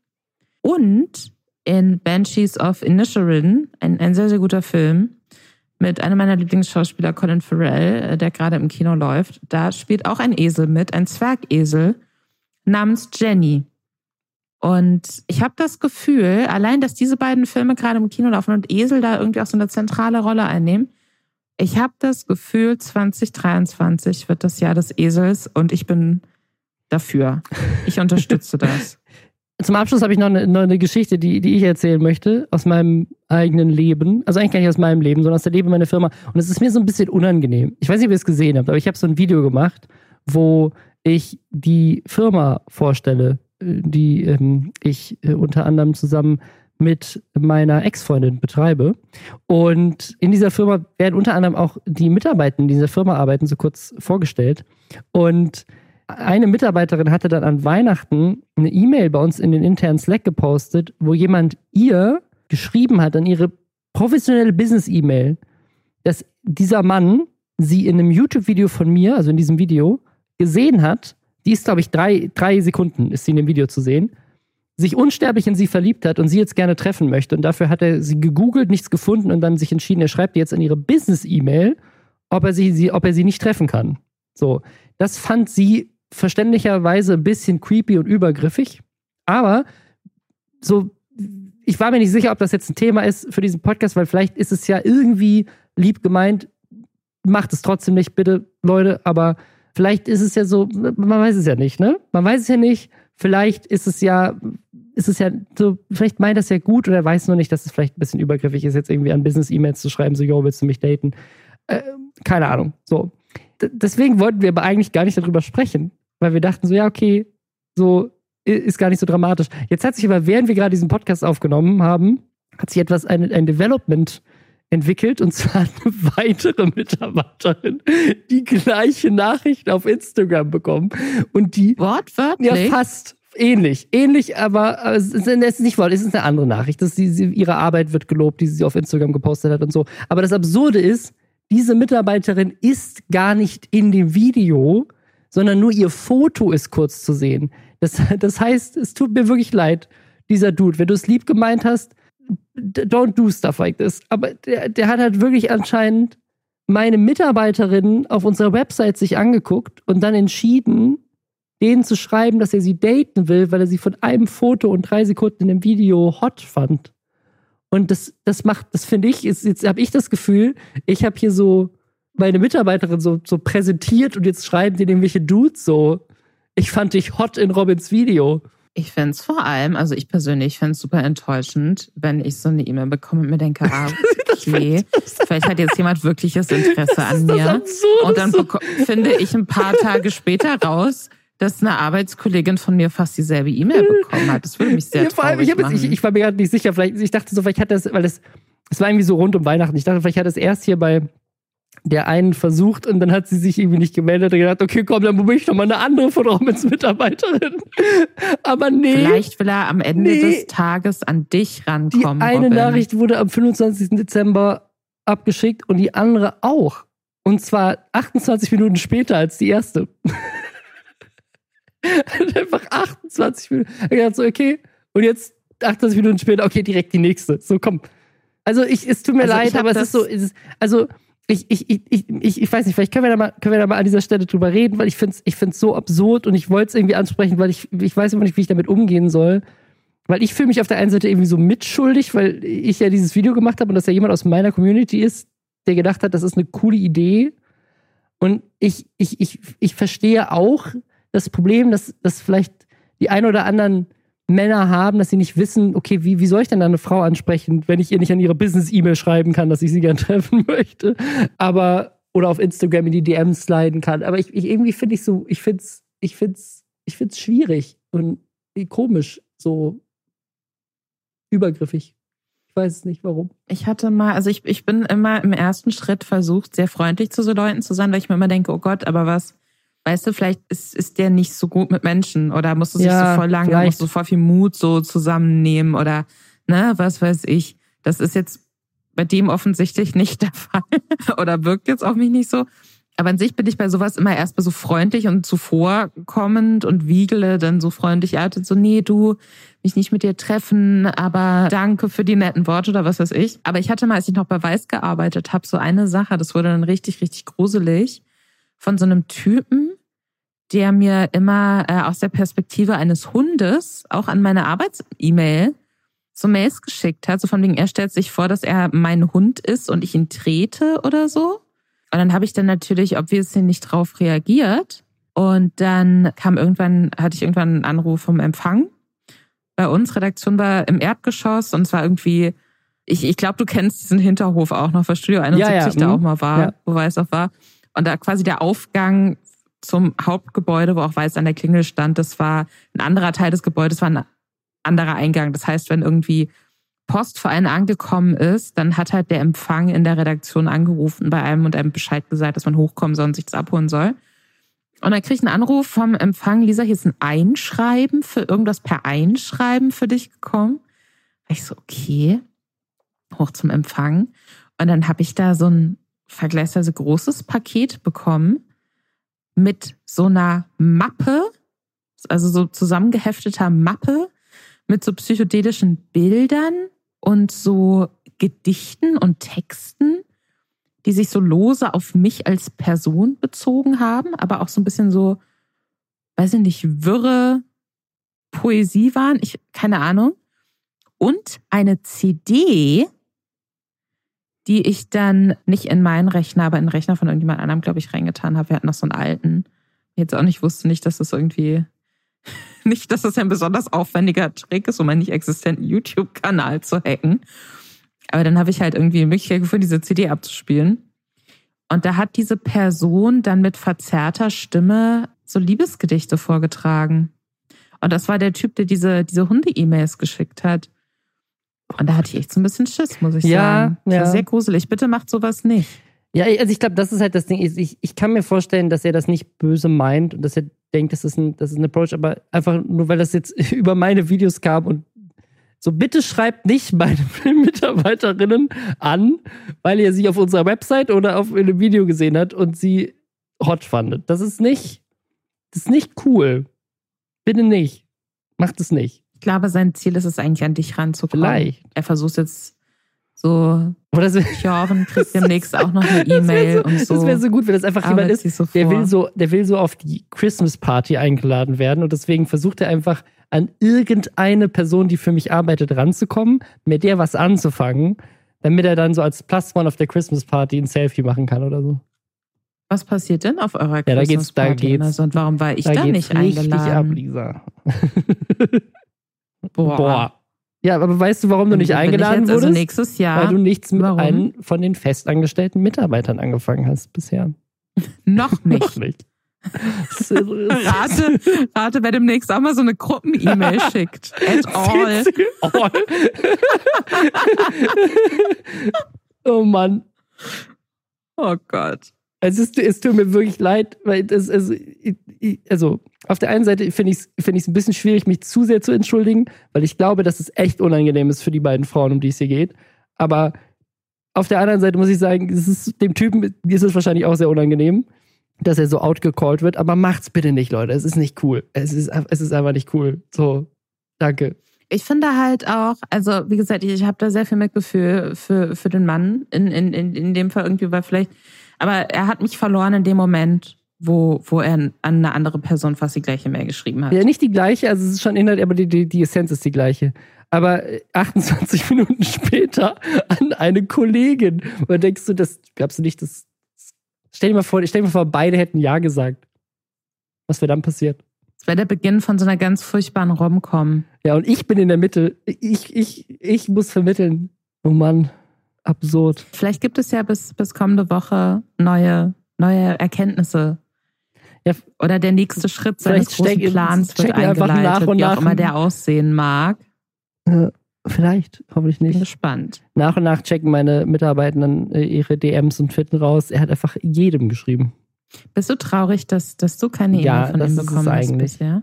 Und in Banshees of Inisherin, ein, ein sehr, sehr guter Film, mit einem meiner Lieblingsschauspieler, Colin Farrell, äh, der gerade im Kino läuft. Da spielt auch ein Esel mit, ein Zwergesel namens Jenny. Und ich habe das Gefühl, allein, dass diese beiden Filme gerade im Kino laufen und Esel da irgendwie auch so eine zentrale Rolle einnehmen, ich habe das Gefühl, 2023 wird das Jahr des Esels und ich bin dafür. Ich unterstütze das. Zum Abschluss habe ich noch eine, noch eine, Geschichte, die, die ich erzählen möchte aus meinem eigenen Leben. Also eigentlich gar nicht aus meinem Leben, sondern aus der Leben meiner Firma. Und es ist mir so ein bisschen unangenehm. Ich weiß nicht, ob ihr es gesehen habt, aber ich habe so ein Video gemacht, wo ich die Firma vorstelle, äh, die ähm, ich äh, unter anderem zusammen mit meiner Ex-Freundin betreibe. Und in dieser Firma werden unter anderem auch die in dieser Firma arbeiten, so kurz vorgestellt. Und eine Mitarbeiterin hatte dann an Weihnachten eine E-Mail bei uns in den internen Slack gepostet, wo jemand ihr geschrieben hat an ihre professionelle Business-E-Mail, dass dieser Mann sie in einem YouTube-Video von mir, also in diesem Video, gesehen hat. Die ist, glaube ich, drei, drei Sekunden ist sie in dem Video zu sehen sich unsterblich in sie verliebt hat und sie jetzt gerne treffen möchte. Und dafür hat er sie gegoogelt, nichts gefunden und dann sich entschieden, er schreibt jetzt in ihre Business-E-Mail, ob sie, sie, ob er sie nicht treffen kann. So. Das fand sie verständlicherweise ein bisschen creepy und übergriffig. Aber so, ich war mir nicht sicher, ob das jetzt ein Thema ist für diesen Podcast, weil vielleicht ist es ja irgendwie lieb gemeint. Macht es trotzdem nicht, bitte, Leute, aber vielleicht ist es ja so, man weiß es ja nicht, ne? Man weiß es ja nicht. Vielleicht ist es ja ist es ja so, vielleicht meint das ja gut oder weiß nur nicht, dass es vielleicht ein bisschen übergriffig ist, jetzt irgendwie an Business-E-Mails zu schreiben, so, yo, willst du mich daten? Äh, keine Ahnung. So. D deswegen wollten wir aber eigentlich gar nicht darüber sprechen, weil wir dachten so, ja, okay, so ist gar nicht so dramatisch. Jetzt hat sich aber, während wir gerade diesen Podcast aufgenommen haben, hat sich etwas, ein, ein Development entwickelt und zwar eine weitere Mitarbeiterin die gleiche Nachricht auf Instagram bekommen. Und die wortwörtlich? Ja fast. Ähnlich, ähnlich, aber es ist nicht wahr, es ist eine andere Nachricht, dass sie, sie, ihre Arbeit wird gelobt, die sie auf Instagram gepostet hat und so. Aber das Absurde ist, diese Mitarbeiterin ist gar nicht in dem Video, sondern nur ihr Foto ist kurz zu sehen. Das, das heißt, es tut mir wirklich leid, dieser Dude. Wenn du es lieb gemeint hast, don't do stuff like this. Aber der, der hat halt wirklich anscheinend meine Mitarbeiterin auf unserer Website sich angeguckt und dann entschieden, denen zu schreiben, dass er sie daten will, weil er sie von einem Foto und drei Sekunden in dem Video hot fand. Und das, das macht, das finde ich, ist, jetzt habe ich das Gefühl, ich habe hier so meine Mitarbeiterin so, so präsentiert und jetzt schreiben die irgendwelche Dudes so, ich fand dich hot in Robins Video. Ich finde es vor allem, also ich persönlich finde es super enttäuschend, wenn ich so eine E-Mail bekomme und mir denke, ah, okay, vielleicht hat jetzt jemand wirkliches Interesse an mir. Und dann finde ich ein paar Tage später raus, dass eine Arbeitskollegin von mir fast dieselbe E-Mail bekommen hat. Das würde mich sehr ja, vor allem, ich, machen. Ich, ich, war mir gerade nicht sicher. Vielleicht, ich dachte so, vielleicht hat das, weil das, es war irgendwie so rund um Weihnachten. Ich dachte, vielleicht hat es erst hier bei der einen versucht und dann hat sie sich irgendwie nicht gemeldet und gedacht, okay, komm, dann probiere ich doch mal eine andere von Romans Mitarbeiterin. Aber nee. Vielleicht will er am Ende nee. des Tages an dich rankommen. Die eine Robin. Nachricht wurde am 25. Dezember abgeschickt und die andere auch. Und zwar 28 Minuten später als die erste. einfach 28 Minuten. Ich dachte so, okay. Und jetzt 28 Minuten später, okay, direkt die nächste. So, komm. Also ich, es tut mir also leid, aber es ist so, es ist, also ich, ich, ich, ich, ich weiß nicht, vielleicht können wir, da mal, können wir da mal an dieser Stelle drüber reden, weil ich finde es ich find's so absurd und ich wollte es irgendwie ansprechen, weil ich, ich weiß immer nicht, wie ich damit umgehen soll. Weil ich fühle mich auf der einen Seite irgendwie so mitschuldig, weil ich ja dieses Video gemacht habe und dass ja jemand aus meiner Community ist, der gedacht hat, das ist eine coole Idee. Und ich, ich, ich, ich verstehe auch das Problem, dass, dass vielleicht die ein oder anderen Männer haben, dass sie nicht wissen, okay, wie, wie soll ich denn eine Frau ansprechen, wenn ich ihr nicht an ihre Business-E-Mail schreiben kann, dass ich sie gern treffen möchte. Aber, oder auf Instagram in die DMs sliden kann. Aber ich, ich irgendwie finde ich so, ich finde es, ich find's, ich find's schwierig und komisch, so übergriffig. Ich weiß es nicht, warum. Ich hatte mal, also ich, ich bin immer im ersten Schritt versucht, sehr freundlich zu so Leuten zu sein, weil ich mir immer denke, oh Gott, aber was, weißt du, vielleicht ist, ist der nicht so gut mit Menschen oder musst du sich ja, so voll lange, vielleicht. musst du voll viel Mut so zusammennehmen oder, ne, was weiß ich. Das ist jetzt bei dem offensichtlich nicht der Fall oder wirkt jetzt auf mich nicht so. Aber an sich bin ich bei sowas immer erstmal so freundlich und zuvorkommend und wiegele dann so freundlich out und so, nee, du, mich nicht mit dir treffen, aber danke für die netten Worte oder was weiß ich. Aber ich hatte mal, als ich noch bei Weiß gearbeitet habe, so eine Sache, das wurde dann richtig, richtig gruselig, von so einem Typen, der mir immer äh, aus der Perspektive eines Hundes auch an meine Arbeits-E-Mail so Mails geschickt hat, so von wegen, er stellt sich vor, dass er mein Hund ist und ich ihn trete oder so. Und dann habe ich dann natürlich obviously nicht drauf reagiert. Und dann kam irgendwann, hatte ich irgendwann einen Anruf vom Empfang. Bei uns, Redaktion war im Erdgeschoss und es war irgendwie, ich, ich glaube, du kennst diesen Hinterhof auch noch, weil Studio 71 ja, ja. da mhm. auch mal war, ja. wo Weiß auch war. Und da quasi der Aufgang zum Hauptgebäude, wo auch Weiß an der Klingel stand, das war ein anderer Teil des Gebäudes, war ein anderer Eingang. Das heißt, wenn irgendwie Post für einen angekommen ist, dann hat halt der Empfang in der Redaktion angerufen bei einem und einem Bescheid gesagt, dass man hochkommen soll und sich das abholen soll. Und dann krieg ich einen Anruf vom Empfang, Lisa, hier ist ein Einschreiben für irgendwas per Einschreiben für dich gekommen. Ich so, okay, hoch zum Empfang. Und dann habe ich da so ein vergleichsweise großes Paket bekommen mit so einer Mappe, also so zusammengehefteter Mappe mit so psychedelischen Bildern und so Gedichten und Texten, die sich so lose auf mich als Person bezogen haben, aber auch so ein bisschen so, weiß ich nicht, wirre Poesie waren, ich, keine Ahnung. Und eine CD, die ich dann nicht in meinen Rechner, aber in den Rechner von irgendjemand anderem, glaube ich, reingetan habe. Wir hatten noch so einen alten. Jetzt auch nicht wusste nicht, dass das irgendwie, nicht, dass das ein besonders aufwendiger Trick ist, um einen nicht existenten YouTube-Kanal zu hacken. Aber dann habe ich halt irgendwie die Möglichkeit gefunden, diese CD abzuspielen. Und da hat diese Person dann mit verzerrter Stimme so Liebesgedichte vorgetragen. Und das war der Typ, der diese, diese Hunde-E-Mails geschickt hat. Und da hatte ich echt so ein bisschen Schiss, muss ich ja, sagen. Das ja. war sehr gruselig. Bitte macht sowas nicht. Ja, also ich glaube, das ist halt das Ding. Ich, ich kann mir vorstellen, dass er das nicht böse meint und dass er denkt, das ist ein, das ist ein Approach, aber einfach nur, weil das jetzt über meine Videos kam und so, bitte schreibt nicht meine Mitarbeiterinnen an, weil ihr sie auf unserer Website oder auf einem Video gesehen habt und sie hot fandet. Das ist nicht, das ist nicht cool. Bitte nicht. Macht es nicht. Ich glaube, sein Ziel ist es eigentlich, an dich ranzukommen. Vielleicht. Er versucht jetzt so, Oder so Jorven kriegt demnächst auch noch eine E-Mail und so. Das wäre so gut, wenn das einfach jemand ist, so der will so, der will so auf die Christmas Party eingeladen werden und deswegen versucht er einfach an irgendeine Person, die für mich arbeitet, ranzukommen, mit der was anzufangen, damit er dann so als Plus One auf der Christmas Party ein Selfie machen kann oder so. Was passiert denn auf eurer ja, Christmas da geht's, Party? Da geht's, und warum war ich da, da nicht eingeladen? Ab, Lisa. Boah. Boah. Ja, aber weißt du, warum du nicht eingeladen also wurdest? Also nächstes Jahr. Weil du nichts mit warum? einem von den festangestellten Mitarbeitern angefangen hast bisher. Noch nicht. Noch nicht. rate, rate, wer demnächst auch mal so eine Gruppen-E-Mail schickt. At all. all. oh Mann. Oh Gott. Es, ist, es tut mir wirklich leid, weil das, also, also auf der einen Seite finde ich es find ein bisschen schwierig, mich zu sehr zu entschuldigen, weil ich glaube, dass es echt unangenehm ist für die beiden Frauen, um die es hier geht. Aber auf der anderen Seite muss ich sagen, es ist, dem Typen ist es wahrscheinlich auch sehr unangenehm, dass er so outgecallt wird. Aber macht's bitte nicht, Leute. Es ist nicht cool. Es ist, es ist einfach nicht cool. So, danke. Ich finde halt auch, also wie gesagt, ich, ich habe da sehr viel Mitgefühl für, für den Mann in, in, in, in dem Fall irgendwie, weil vielleicht aber er hat mich verloren in dem Moment, wo, wo er an eine andere Person fast die gleiche Mail geschrieben hat. Ja, nicht die gleiche, also es ist schon Inhalt, aber die, die, die Essenz ist die gleiche. Aber 28 Minuten später an eine Kollegin. Und denkst du, das gab's du nicht das. Stell dir mal vor, stell dir mal vor, beide hätten Ja gesagt. Was wäre dann passiert? Das wäre der Beginn von so einer ganz furchtbaren Rom-Com. Ja, und ich bin in der Mitte. Ich, ich, ich muss vermitteln. Oh Mann absurd. Vielleicht gibt es ja bis, bis kommende Woche neue, neue Erkenntnisse. Ja, Oder der nächste Schritt seines großen steck, Plans wird eingeleitet, nach und wie auch immer der aussehen mag. Äh, vielleicht, hoffentlich nicht. Bin gespannt. Nach und nach checken meine Mitarbeitenden äh, ihre DMs und finden raus, er hat einfach jedem geschrieben. Bist du traurig, dass, dass du keine E-Mail ja, von ihm bekommen hast bisher?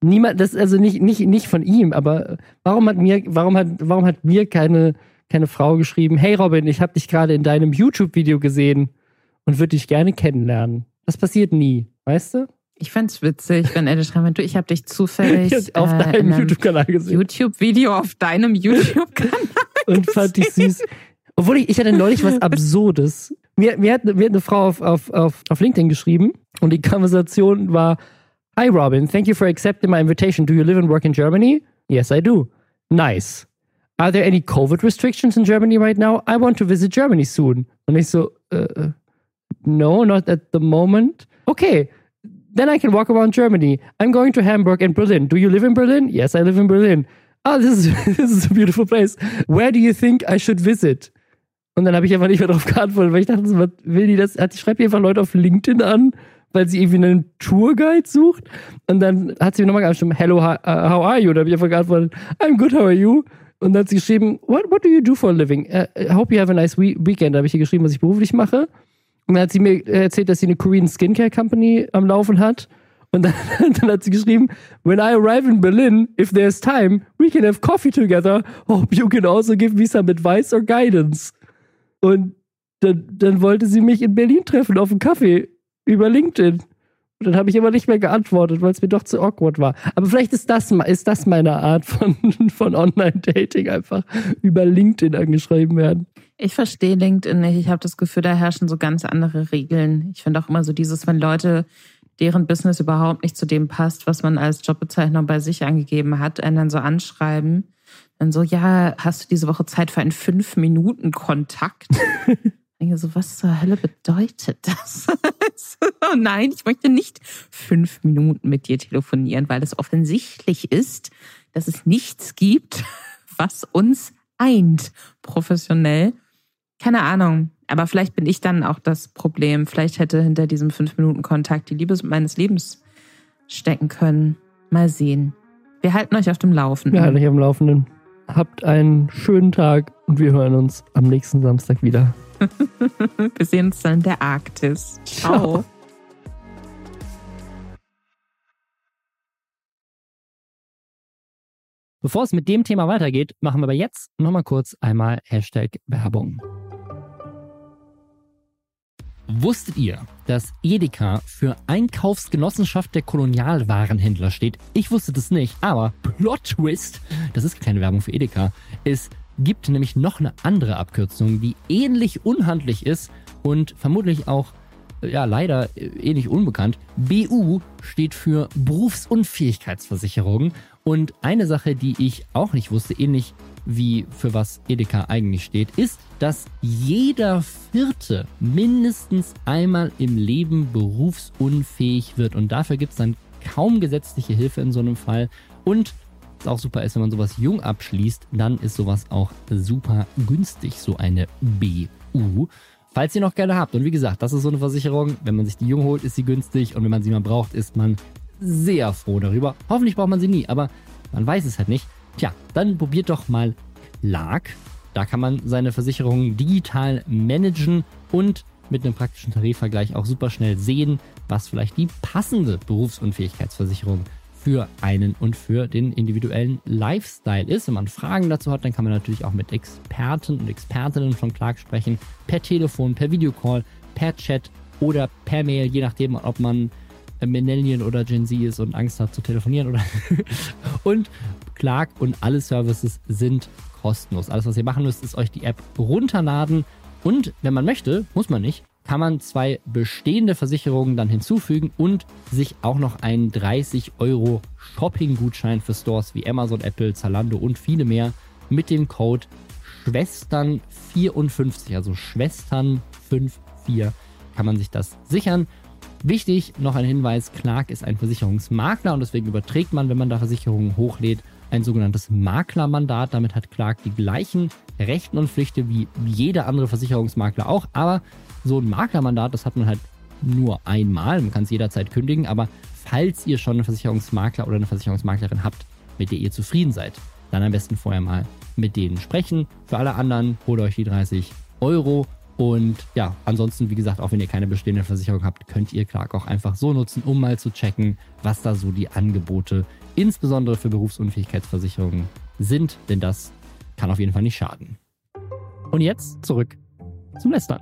Niemand, das also nicht, nicht, nicht von ihm, aber warum hat mir, warum hat, warum hat mir keine keine Frau geschrieben, hey Robin, ich habe dich gerade in deinem YouTube-Video gesehen. und würde dich gerne kennenlernen. Das passiert nie, weißt du? Ich fand's witzig, wenn er das schreibt, du, ich habe dich zufällig Ich auf äh, deinem in einem YouTube-Kanal gesehen. YouTube-Video auf deinem YouTube-Kanal. und fand ich süß. Obwohl ich, ich hatte neulich was Absurdes. Mir, mir, hat, mir hat eine Frau auf, auf, auf, auf LinkedIn geschrieben und die Konversation war: Hi Robin, thank you for accepting my invitation. Do you live and work in Germany? Yes, I do. Nice. Are there any COVID restrictions in Germany right now? I want to visit Germany soon. Und ich so, uh, no, not at the moment. Okay, then I can walk around Germany. I'm going to Hamburg and Berlin. Do you live in Berlin? Yes, I live in Berlin. Oh, this is, this is a beautiful place. Where do you think I should visit? Und dann habe ich einfach nicht mehr darauf geantwortet, weil ich dachte, was will die das? Hat die schreibt die einfach Leute auf LinkedIn an, weil sie irgendwie einen Tourguide sucht. Und dann hat sie mir nochmal geschrieben, hello, uh, how are you? Und dann habe ich einfach geantwortet, I'm good, how are you? Und dann hat sie geschrieben, what, what do you do for a living? I hope you have a nice we weekend. Da habe ich ihr geschrieben, was ich beruflich mache. Und dann hat sie mir erzählt, dass sie eine Korean Skincare Company am Laufen hat. Und dann, dann hat sie geschrieben, when I arrive in Berlin, if there's time, we can have coffee together. Hope you can also give me some advice or guidance. Und dann, dann wollte sie mich in Berlin treffen auf einen Kaffee über LinkedIn. Und dann habe ich aber nicht mehr geantwortet, weil es mir doch zu awkward war. Aber vielleicht ist das, ist das meine Art von, von Online-Dating, einfach über LinkedIn angeschrieben werden. Ich verstehe LinkedIn nicht. Ich habe das Gefühl, da herrschen so ganz andere Regeln. Ich finde auch immer so dieses, wenn Leute, deren Business überhaupt nicht zu dem passt, was man als Jobbezeichnung bei sich angegeben hat, einen dann so anschreiben. Dann so, ja, hast du diese Woche Zeit für einen Fünf-Minuten-Kontakt? Denke so, was zur Hölle bedeutet das? oh nein, ich möchte nicht fünf Minuten mit dir telefonieren, weil es offensichtlich ist, dass es nichts gibt, was uns eint professionell. Keine Ahnung. Aber vielleicht bin ich dann auch das Problem. Vielleicht hätte hinter diesem Fünf-Minuten-Kontakt die Liebe meines Lebens stecken können. Mal sehen. Wir halten euch auf dem Laufenden. Wir halten euch am Laufenden. Habt einen schönen Tag und wir hören uns am nächsten Samstag wieder. Wir sehen uns dann in der Arktis. Ciao. Ciao. Bevor es mit dem Thema weitergeht, machen wir aber jetzt nochmal kurz einmal Hashtag Werbung. Wusstet ihr, dass Edeka für Einkaufsgenossenschaft der Kolonialwarenhändler steht? Ich wusste das nicht, aber Plot Twist, das ist keine Werbung für Edeka. Es gibt nämlich noch eine andere Abkürzung, die ähnlich unhandlich ist und vermutlich auch ja, leider äh, ähnlich unbekannt. BU steht für Berufsunfähigkeitsversicherung. Und eine Sache, die ich auch nicht wusste, ähnlich wie für was Edeka eigentlich steht, ist, dass jeder Vierte mindestens einmal im Leben berufsunfähig wird. Und dafür gibt es dann kaum gesetzliche Hilfe in so einem Fall. Und was auch super ist, wenn man sowas jung abschließt, dann ist sowas auch super günstig, so eine BU. Falls ihr noch gerne habt. Und wie gesagt, das ist so eine Versicherung. Wenn man sich die jung holt, ist sie günstig. Und wenn man sie mal braucht, ist man sehr froh darüber. Hoffentlich braucht man sie nie, aber man weiß es halt nicht. Tja, dann probiert doch mal Clark. Da kann man seine Versicherungen digital managen und mit einem praktischen Tarifvergleich auch super schnell sehen, was vielleicht die passende Berufsunfähigkeitsversicherung für einen und für den individuellen Lifestyle ist. Wenn man Fragen dazu hat, dann kann man natürlich auch mit Experten und Expertinnen von Clark sprechen. Per Telefon, per Videocall, per Chat oder per Mail, je nachdem, ob man Millennial oder Gen Z ist und Angst hat zu telefonieren oder und Clark und alle Services sind kostenlos. Alles, was ihr machen müsst, ist euch die App runterladen und wenn man möchte, muss man nicht, kann man zwei bestehende Versicherungen dann hinzufügen und sich auch noch einen 30 Euro Shopping-Gutschein für Stores wie Amazon, Apple, Zalando und viele mehr mit dem Code Schwestern54, also Schwestern54 kann man sich das sichern. Wichtig, noch ein Hinweis, Clark ist ein Versicherungsmakler und deswegen überträgt man, wenn man da Versicherungen hochlädt, ein sogenanntes Maklermandat. Damit hat Clark die gleichen Rechten und Pflichten wie jeder andere Versicherungsmakler auch. Aber so ein Maklermandat, das hat man halt nur einmal. Man kann es jederzeit kündigen. Aber falls ihr schon einen Versicherungsmakler oder eine Versicherungsmaklerin habt, mit der ihr zufrieden seid, dann am besten vorher mal mit denen sprechen. Für alle anderen holt euch die 30 Euro. Und ja, ansonsten, wie gesagt, auch wenn ihr keine bestehende Versicherung habt, könnt ihr Clark auch einfach so nutzen, um mal zu checken, was da so die Angebote insbesondere für Berufsunfähigkeitsversicherungen sind. Denn das kann auf jeden Fall nicht schaden. Und jetzt zurück zum Lästern.